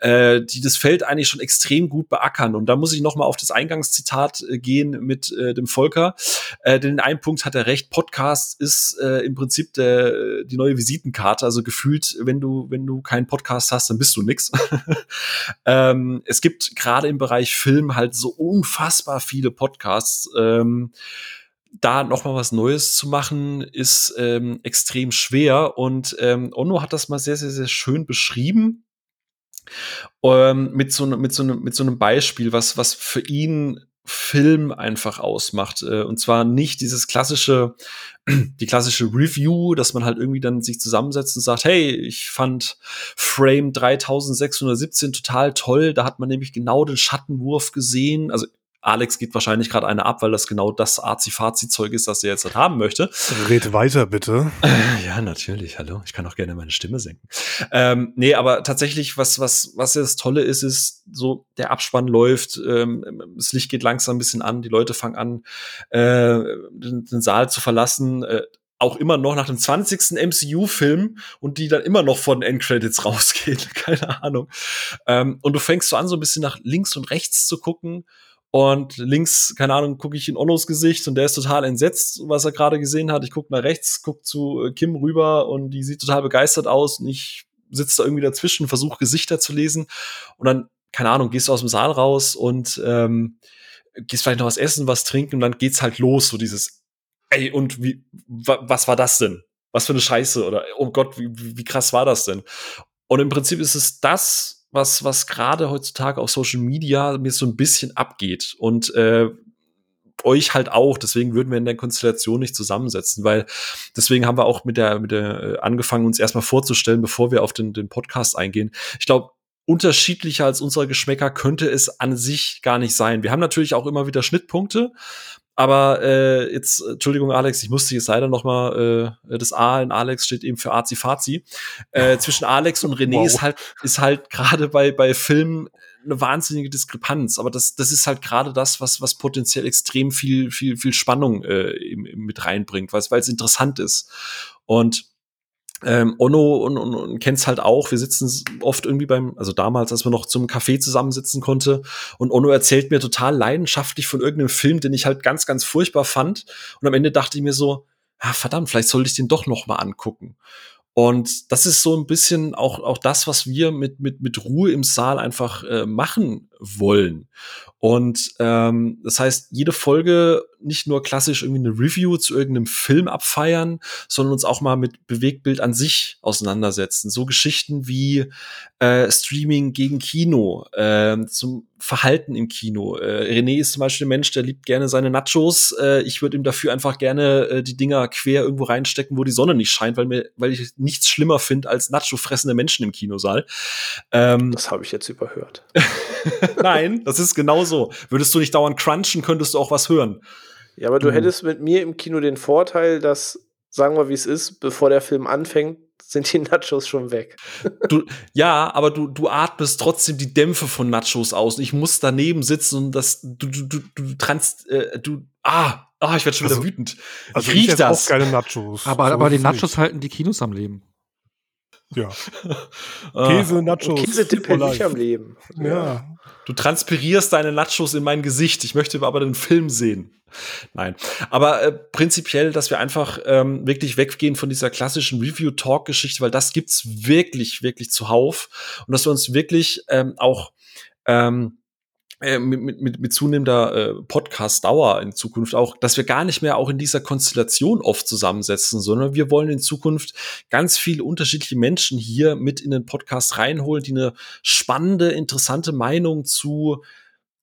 äh, die das Feld eigentlich schon extrem gut beackern. Und da muss ich noch mal auf das Eingangszitat äh, gehen mit äh, dem Volker. Äh, denn in einem Punkt hat er recht, Podcast ist äh, im Prinzip der, die neue Visitenkarte. Also gefühlt, wenn du, wenn du keinen Podcast hast, dann bist du nix. ähm, es gibt gerade im Bereich Film halt so unfassbar viele Podcasts. Ähm, da noch mal was Neues zu machen, ist ähm, extrem schwer. Und ähm, Ono hat das mal sehr, sehr, sehr schön beschrieben. Ähm, mit, so, ne, mit, so ne, mit so einem Beispiel, was, was für ihn Film einfach ausmacht. Äh, und zwar nicht dieses klassische, die klassische Review, dass man halt irgendwie dann sich zusammensetzt und sagt, hey, ich fand Frame 3617 total toll. Da hat man nämlich genau den Schattenwurf gesehen. Also Alex geht wahrscheinlich gerade eine ab, weil das genau das Azi-Fazi-Zeug ist, das er jetzt halt haben möchte. Red weiter, bitte. Ja, natürlich. Hallo. Ich kann auch gerne meine Stimme senken. Ähm, nee, aber tatsächlich, was, was, was das Tolle ist, ist so, der Abspann läuft, ähm, das Licht geht langsam ein bisschen an, die Leute fangen an, äh, den, den Saal zu verlassen. Äh, auch immer noch nach dem 20. MCU-Film und die dann immer noch von Endcredits rausgehen. Keine Ahnung. Ähm, und du fängst so an, so ein bisschen nach links und rechts zu gucken und links, keine Ahnung, gucke ich in Onnos Gesicht und der ist total entsetzt, was er gerade gesehen hat. Ich gucke nach rechts, gucke zu äh, Kim rüber und die sieht total begeistert aus und ich sitze da irgendwie dazwischen, versuche Gesichter zu lesen und dann, keine Ahnung, gehst du aus dem Saal raus und ähm, gehst vielleicht noch was essen, was trinken und dann geht's halt los, so dieses, ey, und wie, wa, was war das denn? Was für eine Scheiße oder, oh Gott, wie, wie krass war das denn? Und im Prinzip ist es das, was, was gerade heutzutage auf Social Media mir so ein bisschen abgeht. Und äh, euch halt auch. Deswegen würden wir in der Konstellation nicht zusammensetzen, weil deswegen haben wir auch mit der, mit der äh, angefangen, uns erstmal vorzustellen, bevor wir auf den, den Podcast eingehen. Ich glaube, unterschiedlicher als unsere Geschmäcker könnte es an sich gar nicht sein. Wir haben natürlich auch immer wieder Schnittpunkte, aber äh, jetzt, Entschuldigung, Alex, ich musste jetzt leider noch mal äh, das A in Alex steht eben für Azi Fazi. Äh, zwischen Alex und René wow. ist halt ist halt gerade bei bei Filmen eine wahnsinnige Diskrepanz. Aber das das ist halt gerade das, was was potenziell extrem viel viel viel Spannung äh, mit reinbringt, weil es interessant ist. Und ähm, Onno und, und, und kennt's halt auch. Wir sitzen oft irgendwie beim, also damals, als man noch zum Café zusammensitzen konnte. Und Onno erzählt mir total leidenschaftlich von irgendeinem Film, den ich halt ganz, ganz furchtbar fand. Und am Ende dachte ich mir so, ah, verdammt, vielleicht sollte ich den doch noch mal angucken. Und das ist so ein bisschen auch, auch das, was wir mit, mit, mit Ruhe im Saal einfach äh, machen wollen. Und ähm, das heißt, jede Folge nicht nur klassisch irgendwie eine Review zu irgendeinem Film abfeiern, sondern uns auch mal mit Bewegtbild an sich auseinandersetzen. So Geschichten wie äh, Streaming gegen Kino, äh, zum Verhalten im Kino. Äh, René ist zum Beispiel ein Mensch, der liebt gerne seine Nachos. Äh, ich würde ihm dafür einfach gerne äh, die Dinger quer irgendwo reinstecken, wo die Sonne nicht scheint, weil mir, weil ich nichts schlimmer finde als Nacho fressende Menschen im Kinosaal. Ähm, das habe ich jetzt überhört. Nein, das ist genau so. Würdest du nicht dauernd crunchen, könntest du auch was hören. Ja, aber du, du hättest mit mir im Kino den Vorteil, dass, sagen wir, wie es ist, bevor der Film anfängt, sind die Nachos schon weg. Du, ja, aber du, du atmest trotzdem die Dämpfe von Nachos aus. Ich muss daneben sitzen und das, du, du, du, du trans, äh, du, ah, ah, ich werde schon also, wieder wütend. Also ich riech das. auch keine Nachos. Aber, so aber die Nachos nicht. halten die Kinos am Leben. Ja. Käse, Nachos. Käse tippe nicht am Leben. Ja. Du transpirierst deine Nachos in mein Gesicht. Ich möchte aber den Film sehen. Nein. Aber äh, prinzipiell, dass wir einfach ähm, wirklich weggehen von dieser klassischen Review-Talk-Geschichte, weil das gibt's wirklich, wirklich zuhauf. Und dass wir uns wirklich ähm, auch ähm, äh, mit, mit, mit zunehmender äh, Podcast-Dauer in Zukunft auch, dass wir gar nicht mehr auch in dieser Konstellation oft zusammensetzen, sondern wir wollen in Zukunft ganz viele unterschiedliche Menschen hier mit in den Podcast reinholen, die eine spannende, interessante Meinung zu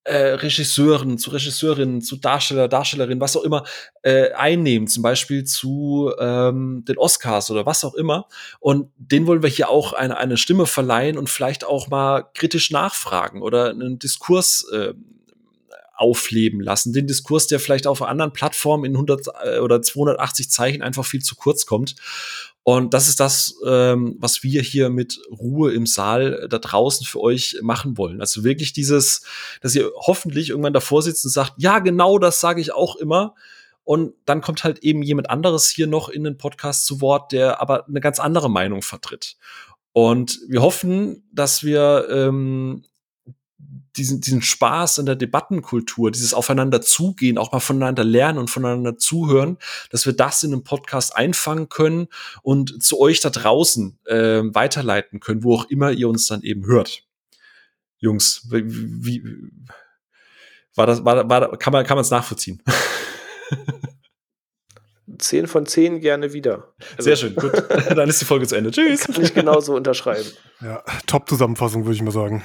äh, Regisseuren, zu Regisseurinnen, zu Darsteller, Darstellerinnen, was auch immer, äh, einnehmen, zum Beispiel zu ähm, den Oscars oder was auch immer. Und den wollen wir hier auch eine, eine Stimme verleihen und vielleicht auch mal kritisch nachfragen oder einen Diskurs äh, aufleben lassen. Den Diskurs, der vielleicht auf anderen Plattformen in 100 äh, oder 280 Zeichen einfach viel zu kurz kommt. Und das ist das, ähm, was wir hier mit Ruhe im Saal da draußen für euch machen wollen. Also wirklich dieses, dass ihr hoffentlich irgendwann davor sitzt und sagt, ja, genau das sage ich auch immer. Und dann kommt halt eben jemand anderes hier noch in den Podcast zu Wort, der aber eine ganz andere Meinung vertritt. Und wir hoffen, dass wir ähm, diesen, diesen Spaß in der Debattenkultur, dieses Aufeinander zugehen, auch mal voneinander lernen und voneinander zuhören, dass wir das in einem Podcast einfangen können und zu euch da draußen äh, weiterleiten können, wo auch immer ihr uns dann eben hört. Jungs, wie, wie war das, war, war, kann man, kann man es nachvollziehen? Zehn von zehn gerne wieder. Also, Sehr schön, gut. Dann ist die Folge zu Ende. Tschüss. Kann ich genauso unterschreiben. Ja, Top-Zusammenfassung, würde ich mal sagen.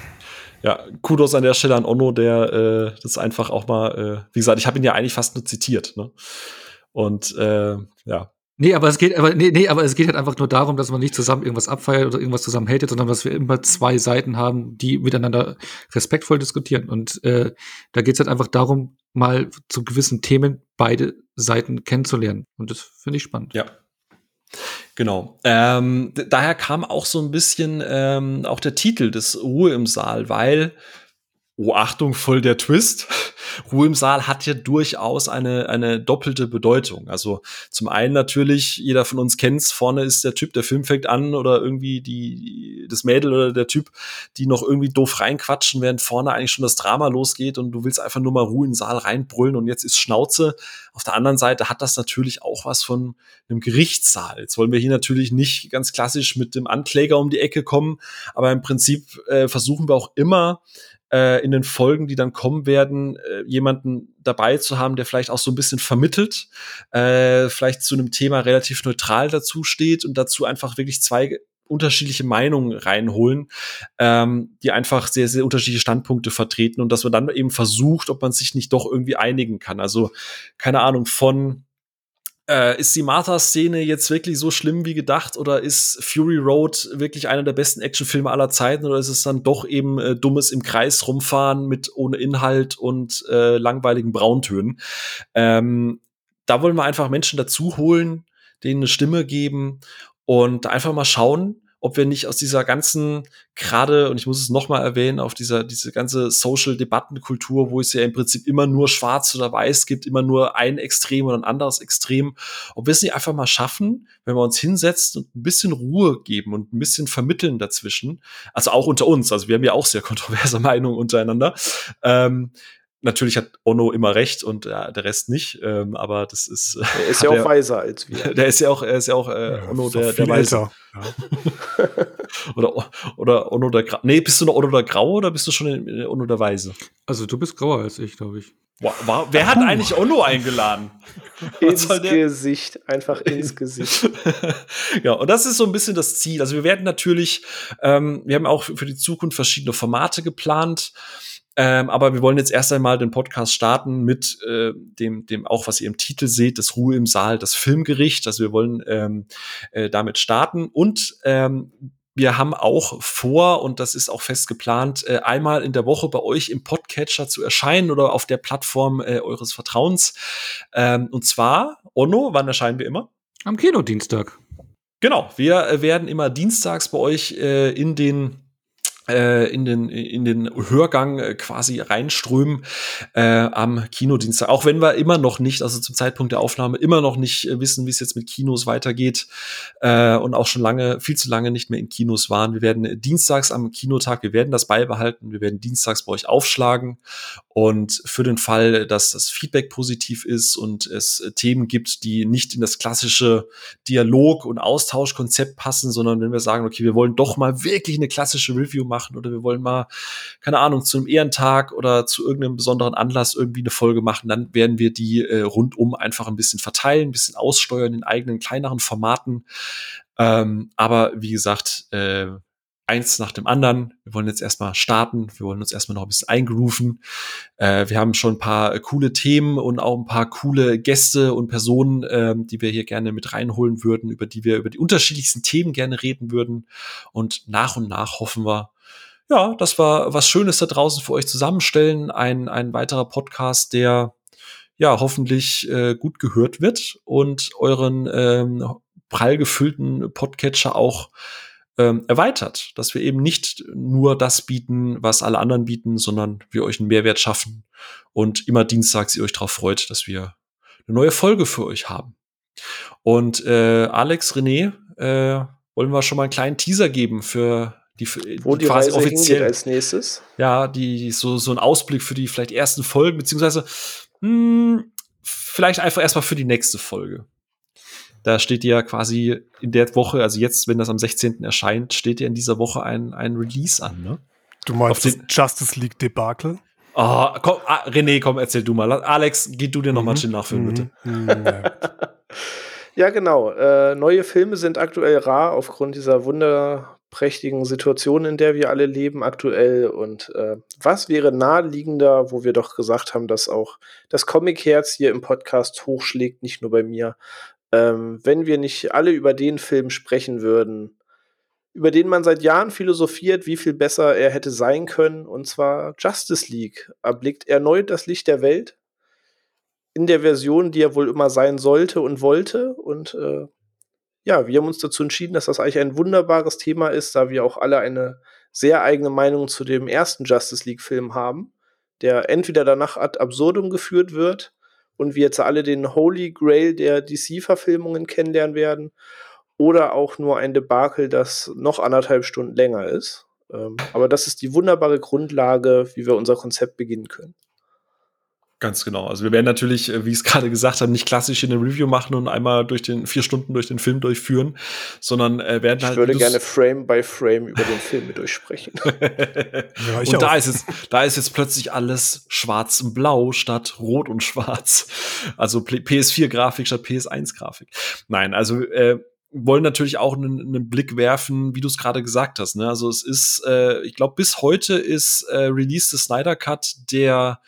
Ja, Kudos an der Stelle an Onno, der äh, das einfach auch mal, äh, wie gesagt, ich habe ihn ja eigentlich fast nur zitiert. Ne? Und äh, ja, Nee, aber es geht, aber, nee, nee, aber es geht halt einfach nur darum, dass man nicht zusammen irgendwas abfeiert oder irgendwas zusammen hatet, sondern dass wir immer zwei Seiten haben, die miteinander respektvoll diskutieren. Und äh, da geht es halt einfach darum, mal zu gewissen Themen beide Seiten kennenzulernen. Und das finde ich spannend. Ja. Genau. Ähm, daher kam auch so ein bisschen ähm, auch der Titel des Ruhe im Saal, weil Oh, Achtung, voll der Twist. Ruhe im Saal hat ja durchaus eine, eine doppelte Bedeutung. Also zum einen natürlich, jeder von uns kennt's, vorne ist der Typ, der Film fängt an oder irgendwie die, das Mädel oder der Typ, die noch irgendwie doof reinquatschen, während vorne eigentlich schon das Drama losgeht und du willst einfach nur mal Ruhe im Saal reinbrüllen und jetzt ist Schnauze. Auf der anderen Seite hat das natürlich auch was von einem Gerichtssaal. Jetzt wollen wir hier natürlich nicht ganz klassisch mit dem Ankläger um die Ecke kommen, aber im Prinzip äh, versuchen wir auch immer, äh, in den Folgen, die dann kommen werden, äh, jemanden dabei zu haben, der vielleicht auch so ein bisschen vermittelt, äh, vielleicht zu einem Thema relativ neutral dazu steht und dazu einfach wirklich zwei unterschiedliche Meinungen reinholen, ähm, die einfach sehr, sehr unterschiedliche Standpunkte vertreten und dass man dann eben versucht, ob man sich nicht doch irgendwie einigen kann. Also, keine Ahnung, von äh, ist die Martha-Szene jetzt wirklich so schlimm wie gedacht oder ist Fury Road wirklich einer der besten Actionfilme aller Zeiten oder ist es dann doch eben äh, dummes im Kreis rumfahren mit ohne Inhalt und äh, langweiligen Brauntönen? Ähm, da wollen wir einfach Menschen dazu holen, denen eine Stimme geben und einfach mal schauen, ob wir nicht aus dieser ganzen, gerade, und ich muss es nochmal erwähnen, auf dieser, diese ganze Social-Debattenkultur, wo es ja im Prinzip immer nur schwarz oder weiß gibt, immer nur ein Extrem oder ein anderes Extrem, ob wir es nicht einfach mal schaffen, wenn wir uns hinsetzen und ein bisschen Ruhe geben und ein bisschen vermitteln dazwischen, also auch unter uns, also wir haben ja auch sehr kontroverse Meinungen untereinander, ähm, Natürlich hat Ono immer recht und äh, der Rest nicht, ähm, aber das ist. Äh, er ist ja auch weiser als wir. Der ist ja auch, er ist ja auch äh, ja, Ono der, der Weise. Ja. oder, oder Ono der Grau. Nee, bist du noch Ono der Grau oder bist du schon in, in Ono der Weise? Also du bist grauer als ich, glaube ich. Wow, wow. Wer hat eigentlich Ono eingeladen? ins Gesicht, einfach ins Gesicht. ja, und das ist so ein bisschen das Ziel. Also wir werden natürlich, ähm, wir haben auch für die Zukunft verschiedene Formate geplant. Ähm, aber wir wollen jetzt erst einmal den Podcast starten mit äh, dem, dem auch, was ihr im Titel seht, das Ruhe im Saal, das Filmgericht. Also wir wollen ähm, äh, damit starten und ähm, wir haben auch vor, und das ist auch fest geplant, äh, einmal in der Woche bei euch im Podcatcher zu erscheinen oder auf der Plattform äh, eures Vertrauens. Ähm, und zwar, Onno, wann erscheinen wir immer? Am Kinodienstag. Genau, wir äh, werden immer dienstags bei euch äh, in den in den in den Hörgang äh, quasi reinströmen äh, am Kinodienstag. Auch wenn wir immer noch nicht, also zum Zeitpunkt der Aufnahme immer noch nicht äh, wissen, wie es jetzt mit Kinos weitergeht äh, und auch schon lange, viel zu lange nicht mehr in Kinos waren. Wir werden dienstags am Kinotag, wir werden das beibehalten, wir werden dienstags bei euch aufschlagen und für den Fall, dass das Feedback positiv ist und es äh, Themen gibt, die nicht in das klassische Dialog- und Austauschkonzept passen, sondern wenn wir sagen, okay, wir wollen doch mal wirklich eine klassische Review machen, oder wir wollen mal, keine Ahnung, zu einem Ehrentag oder zu irgendeinem besonderen Anlass irgendwie eine Folge machen, dann werden wir die äh, rundum einfach ein bisschen verteilen, ein bisschen aussteuern in eigenen kleineren Formaten. Ähm, aber wie gesagt, äh, eins nach dem anderen. Wir wollen jetzt erstmal starten. Wir wollen uns erstmal noch ein bisschen eingrooven. Äh, wir haben schon ein paar coole Themen und auch ein paar coole Gäste und Personen, äh, die wir hier gerne mit reinholen würden, über die wir über die unterschiedlichsten Themen gerne reden würden. Und nach und nach hoffen wir, ja, das war was Schönes da draußen für euch zusammenstellen. Ein, ein weiterer Podcast, der ja hoffentlich äh, gut gehört wird und euren ähm, prall gefüllten Podcatcher auch ähm, erweitert, dass wir eben nicht nur das bieten, was alle anderen bieten, sondern wir euch einen Mehrwert schaffen und immer dienstags ihr euch darauf freut, dass wir eine neue Folge für euch haben. Und äh, Alex, René, äh, wollen wir schon mal einen kleinen Teaser geben für die, Wo die, quasi Reise offiziell als nächstes. Ja, die so so ein Ausblick für die vielleicht ersten Folgen beziehungsweise mh, hm, vielleicht einfach erstmal für die nächste Folge. Da steht ja quasi in der Woche, also jetzt, wenn das am 16. erscheint, steht ja in dieser Woche ein, ein Release an, ne? Du meinst das Justice League Debakel? Oh, komm, ah, René, komm, erzähl du mal. Alex, geh du dir noch mhm. mal schön nachfüllen, bitte. Mhm. mhm ja, genau. Äh, neue Filme sind aktuell rar aufgrund dieser wunderprächtigen Situation, in der wir alle leben aktuell. Und äh, was wäre naheliegender, wo wir doch gesagt haben, dass auch das Comic-Herz hier im Podcast hochschlägt, nicht nur bei mir, ähm, wenn wir nicht alle über den Film sprechen würden, über den man seit Jahren philosophiert, wie viel besser er hätte sein können, und zwar Justice League. Erblickt erneut das Licht der Welt in der Version, die er wohl immer sein sollte und wollte. Und äh, ja, wir haben uns dazu entschieden, dass das eigentlich ein wunderbares Thema ist, da wir auch alle eine sehr eigene Meinung zu dem ersten Justice League-Film haben, der entweder danach ad absurdum geführt wird und wir jetzt alle den Holy Grail der DC-Verfilmungen kennenlernen werden oder auch nur ein Debakel, das noch anderthalb Stunden länger ist. Ähm, aber das ist die wunderbare Grundlage, wie wir unser Konzept beginnen können. Ganz genau. Also wir werden natürlich, äh, wie ich es gerade gesagt habe, nicht klassisch in eine Review machen und einmal durch den vier Stunden durch den Film durchführen, sondern äh, werden ich halt. Ich würde gerne Frame by Frame über den Film mit durchsprechen. ja, und da ist es, da ist jetzt plötzlich alles schwarz und blau statt rot und schwarz. Also PS4-Grafik statt PS1-Grafik. Nein, also äh, wollen natürlich auch einen, einen Blick werfen, wie du es gerade gesagt hast. Ne? Also es ist, äh, ich glaube, bis heute ist äh, Release the Snyder Cut der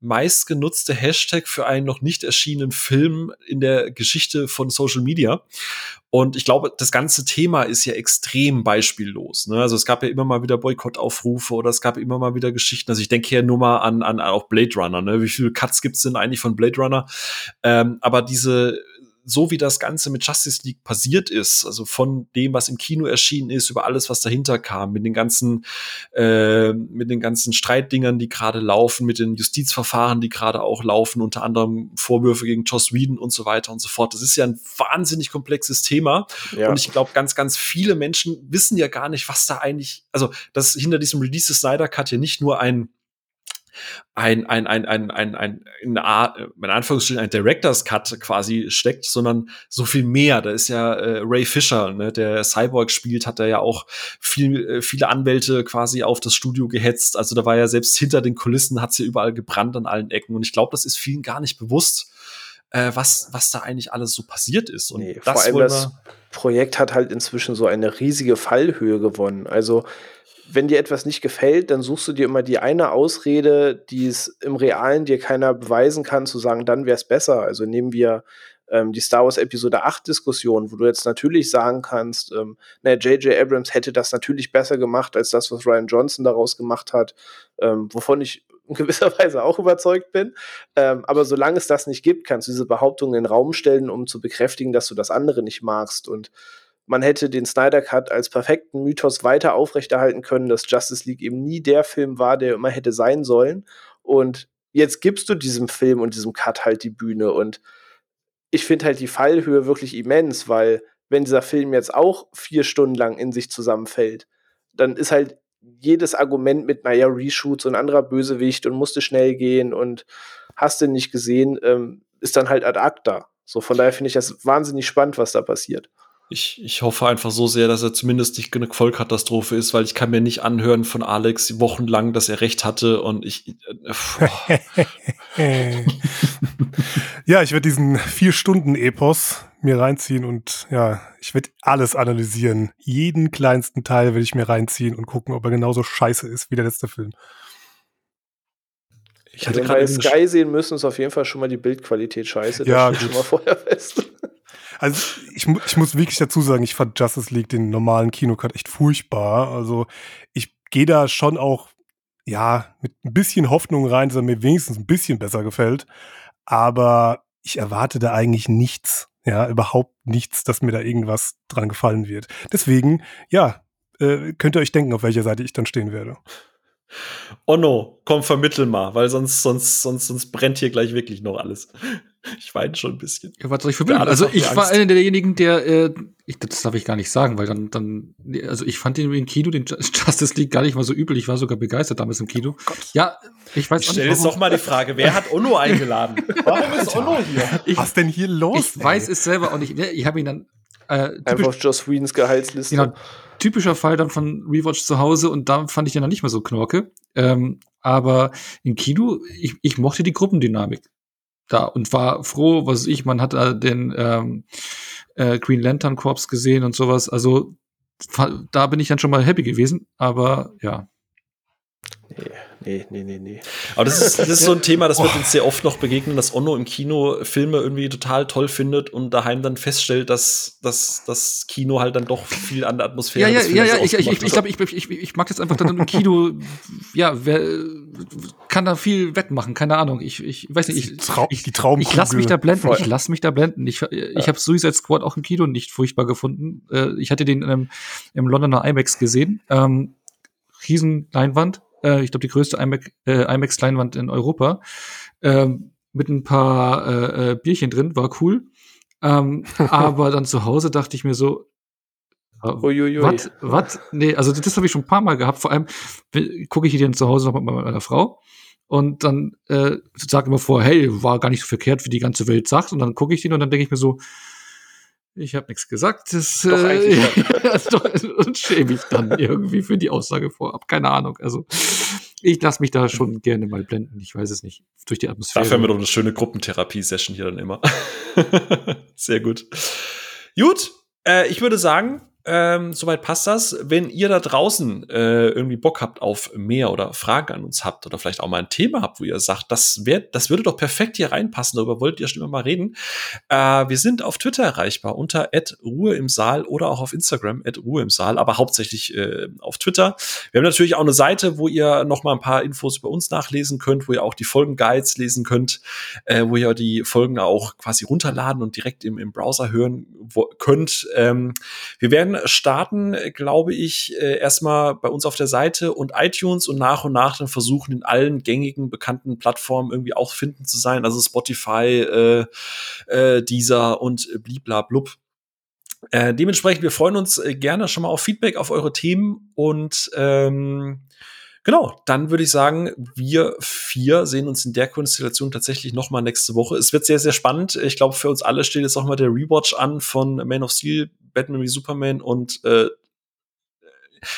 meistgenutzte Hashtag für einen noch nicht erschienenen Film in der Geschichte von Social Media. Und ich glaube, das ganze Thema ist ja extrem beispiellos. Ne? Also es gab ja immer mal wieder Boykottaufrufe oder es gab immer mal wieder Geschichten. Also ich denke ja nur mal an, an auch Blade Runner. Ne? Wie viele Cuts gibt's denn eigentlich von Blade Runner? Ähm, aber diese so wie das Ganze mit Justice League passiert ist, also von dem, was im Kino erschienen ist, über alles, was dahinter kam, mit den ganzen, äh, mit den ganzen Streitdingern, die gerade laufen, mit den Justizverfahren, die gerade auch laufen, unter anderem Vorwürfe gegen Joss Whedon und so weiter und so fort. Das ist ja ein wahnsinnig komplexes Thema. Ja. Und ich glaube, ganz, ganz viele Menschen wissen ja gar nicht, was da eigentlich, also, dass hinter diesem Release des Snyder Cut ja nicht nur ein ein, ein, ein, ein, ein, ein, in, in Anführungsstrichen ein Director's Cut quasi steckt, sondern so viel mehr. Da ist ja äh, Ray Fisher, ne, der Cyborg spielt, hat er ja auch viel, äh, viele Anwälte quasi auf das Studio gehetzt. Also da war ja selbst hinter den Kulissen hat's ja überall gebrannt an allen Ecken. Und ich glaube, das ist vielen gar nicht bewusst, äh, was, was da eigentlich alles so passiert ist. Und nee, das vor allem das Projekt hat halt inzwischen so eine riesige Fallhöhe gewonnen. Also wenn dir etwas nicht gefällt, dann suchst du dir immer die eine Ausrede, die es im Realen dir keiner beweisen kann, zu sagen, dann wäre es besser. Also nehmen wir ähm, die Star Wars Episode 8 Diskussion, wo du jetzt natürlich sagen kannst, ähm, naja, J.J. Abrams hätte das natürlich besser gemacht als das, was Ryan Johnson daraus gemacht hat, ähm, wovon ich in gewisser Weise auch überzeugt bin. Ähm, aber solange es das nicht gibt, kannst du diese Behauptung in den Raum stellen, um zu bekräftigen, dass du das andere nicht magst. Und man hätte den Snyder Cut als perfekten Mythos weiter aufrechterhalten können, dass Justice League eben nie der Film war, der immer hätte sein sollen. Und jetzt gibst du diesem Film und diesem Cut halt die Bühne. Und ich finde halt die Fallhöhe wirklich immens, weil wenn dieser Film jetzt auch vier Stunden lang in sich zusammenfällt, dann ist halt jedes Argument mit, naja, Reshoots und anderer Bösewicht und musste schnell gehen und hast du nicht gesehen, ähm, ist dann halt ad acta. So, von daher finde ich das wahnsinnig spannend, was da passiert. Ich, ich hoffe einfach so sehr, dass er zumindest nicht eine Vollkatastrophe ist, weil ich kann mir nicht anhören von Alex wochenlang, dass er recht hatte und ich. Äh, ja, ich werde diesen vier Stunden Epos mir reinziehen und ja, ich werde alles analysieren. Jeden kleinsten Teil werde ich mir reinziehen und gucken, ob er genauso scheiße ist wie der letzte Film. Ich hatte also, gerade Sky sehen müssen, ist auf jeden Fall schon mal die Bildqualität scheiße. Das ja, schon mal vorher fest. Also ich, ich muss wirklich dazu sagen, ich fand Justice League den normalen Kinocut echt furchtbar. Also ich gehe da schon auch, ja, mit ein bisschen Hoffnung rein, dass er mir wenigstens ein bisschen besser gefällt. Aber ich erwarte da eigentlich nichts. Ja, überhaupt nichts, dass mir da irgendwas dran gefallen wird. Deswegen, ja, äh, könnt ihr euch denken, auf welcher Seite ich dann stehen werde. Oh no, komm, vermittel mal, weil sonst, sonst, sonst, sonst brennt hier gleich wirklich noch alles. Ich weine schon ein bisschen. Ja, was soll ich für Bilder? Also ich war einer derjenigen, der, äh, ich, das darf ich gar nicht sagen, weil dann, dann, also ich fand den im Kino, den Justice League gar nicht mal so übel. Ich war sogar begeistert damals im Kino. Oh ja, ich weiß ich stell jetzt doch mal die Frage, wer hat Onno eingeladen? Warum ist Onno hier? Ich, Was denn hier los? Ich ey? weiß es selber auch nicht. Ich habe ihn dann äh, Einfach Joss Whedons Gehaltsliste. Genau, typischer Fall dann von Rewatch zu Hause und da fand ich ihn dann nicht mehr so knorke. Ähm, aber im Kino, ich, ich mochte die Gruppendynamik da und war froh, was ich, man hat da den ähm, äh, Green Lantern Corps gesehen und sowas. Also da bin ich dann schon mal happy gewesen, aber ja. Nee, nee, nee, nee, nee. Aber das ist, das ist so ein Thema, das wird uns sehr oft noch begegnen, dass Onno im Kino Filme irgendwie total toll findet und daheim dann feststellt, dass, dass das Kino halt dann doch viel an der Atmosphäre Ja, ja, ja, ja, ich, ich, ich, glaube, ich, ich, ich mag das einfach dann im Kino, ja, wer kann da viel wettmachen, keine Ahnung. Ich, ich weiß nicht, ich, Trau ich, die Traumkugel. ich lasse mich da blenden, ich lasse mich da blenden. Ich, ich habe Suicide Squad auch im Kino nicht furchtbar gefunden. Äh, ich hatte den im, im Londoner IMAX gesehen. Ähm, riesen Leinwand äh, ich glaube, die größte IMAX, äh, IMAX-Leinwand in Europa, ähm, mit ein paar äh, äh, Bierchen drin, war cool. Ähm, aber dann zu Hause dachte ich mir so, äh, was? Was? Nee, also das habe ich schon ein paar Mal gehabt. Vor allem gucke ich hier dann zu Hause noch mit meiner Frau und dann äh, sage immer vor, hey, war gar nicht so verkehrt, wie die ganze Welt sagt. Und dann gucke ich den und dann denke ich mir so, ich habe nichts gesagt. Das, doch, äh, das doch, und schäme ich dann irgendwie für die Aussage vorab. Keine Ahnung. Also ich lasse mich da schon gerne mal blenden. Ich weiß es nicht. Durch die Atmosphäre. Dafür haben wir doch eine schöne Gruppentherapie-Session hier dann immer. Sehr gut. Gut, äh, ich würde sagen, ähm, soweit passt das. Wenn ihr da draußen äh, irgendwie Bock habt auf mehr oder Fragen an uns habt oder vielleicht auch mal ein Thema habt, wo ihr sagt, das wär, das würde doch perfekt hier reinpassen, darüber wollt ihr schon immer mal reden. Äh, wir sind auf Twitter erreichbar unter Ruhe im Saal oder auch auf Instagram Ruhe im Saal, aber hauptsächlich äh, auf Twitter. Wir haben natürlich auch eine Seite, wo ihr noch mal ein paar Infos über uns nachlesen könnt, wo ihr auch die Folgenguides lesen könnt, äh, wo ihr die Folgen auch quasi runterladen und direkt im, im Browser hören wo, könnt. Ähm, wir werden starten, glaube ich, äh, erstmal bei uns auf der Seite und iTunes und nach und nach dann versuchen, in allen gängigen bekannten Plattformen irgendwie auch finden zu sein. Also Spotify, äh, äh, Deezer und bliblablub. Äh, dementsprechend, wir freuen uns äh, gerne schon mal auf Feedback auf eure Themen und ähm, Genau, dann würde ich sagen, wir vier sehen uns in der Konstellation tatsächlich noch mal nächste Woche. Es wird sehr, sehr spannend. Ich glaube, für uns alle steht jetzt auch mal der Rewatch an von Man of Steel, Batman wie Superman und äh,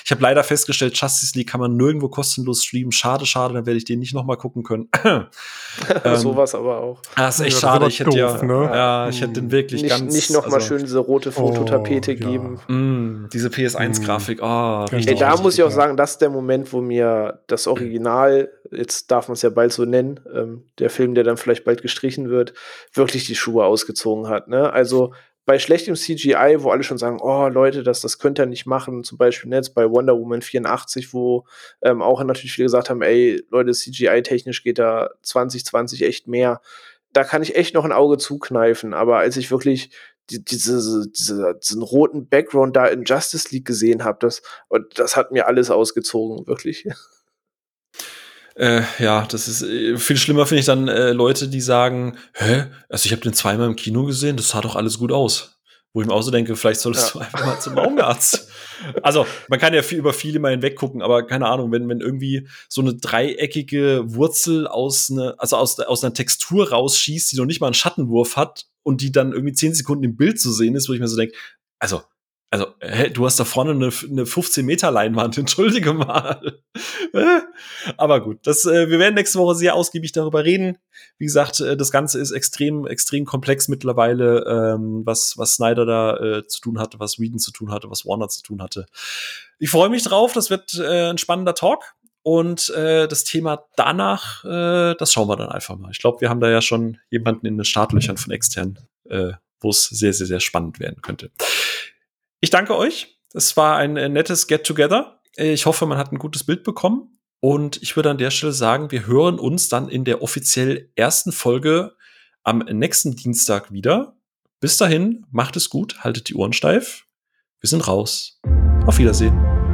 ich habe leider festgestellt, Justice League kann man nirgendwo kostenlos streamen. Schade, schade, dann werde ich den nicht noch mal gucken können. ähm, Sowas aber auch. Ah, ist echt ja, schade. Ich hätte doof, ja, ne? ja, ich hätte den wirklich nicht, ganz. Nicht noch mal also, schön diese rote Fototapete oh, geben. Ja. Mm, diese PS1-Grafik. Mm. Oh, richtig, Ey, da muss ich auch sagen, das ist der Moment, wo mir das Original, jetzt darf man es ja bald so nennen, ähm, der Film, der dann vielleicht bald gestrichen wird, wirklich die Schuhe ausgezogen hat. Ne? Also bei schlechtem CGI, wo alle schon sagen, oh Leute, das, das könnt ihr nicht machen, zum Beispiel jetzt bei Wonder Woman 84, wo ähm, auch natürlich viele gesagt haben, ey, Leute, CGI-technisch geht da 2020 echt mehr. Da kann ich echt noch ein Auge zukneifen, aber als ich wirklich die, diese, diese, diesen roten Background da in Justice League gesehen habe, das, das hat mir alles ausgezogen, wirklich. Äh, ja, das ist äh, viel schlimmer finde ich dann äh, Leute, die sagen, hä, also ich habe den zweimal im Kino gesehen, das sah doch alles gut aus. Wo ich mir auch so denke, vielleicht solltest ja. du einfach mal zum Augenarzt. also, man kann ja viel über viele mal hinweggucken, aber keine Ahnung, wenn, wenn irgendwie so eine dreieckige Wurzel aus ne, also aus, aus einer Textur rausschießt, die noch nicht mal einen Schattenwurf hat und die dann irgendwie zehn Sekunden im Bild zu sehen ist, wo ich mir so denke, also also, hä, du hast da vorne eine, eine 15 Meter Leinwand, entschuldige mal. Aber gut, das, äh, wir werden nächste Woche sehr ausgiebig darüber reden. Wie gesagt, äh, das Ganze ist extrem, extrem komplex mittlerweile, ähm, was, was Snyder da äh, zu tun hatte, was Whedon zu tun hatte, was Warner zu tun hatte. Ich freue mich drauf, das wird äh, ein spannender Talk. Und äh, das Thema danach, äh, das schauen wir dann einfach mal. Ich glaube, wir haben da ja schon jemanden in den Startlöchern von extern, äh, wo es sehr, sehr, sehr spannend werden könnte. Ich danke euch. Es war ein äh, nettes Get-Together. Ich hoffe, man hat ein gutes Bild bekommen. Und ich würde an der Stelle sagen, wir hören uns dann in der offiziell ersten Folge am nächsten Dienstag wieder. Bis dahin, macht es gut, haltet die Ohren steif. Wir sind raus. Auf Wiedersehen.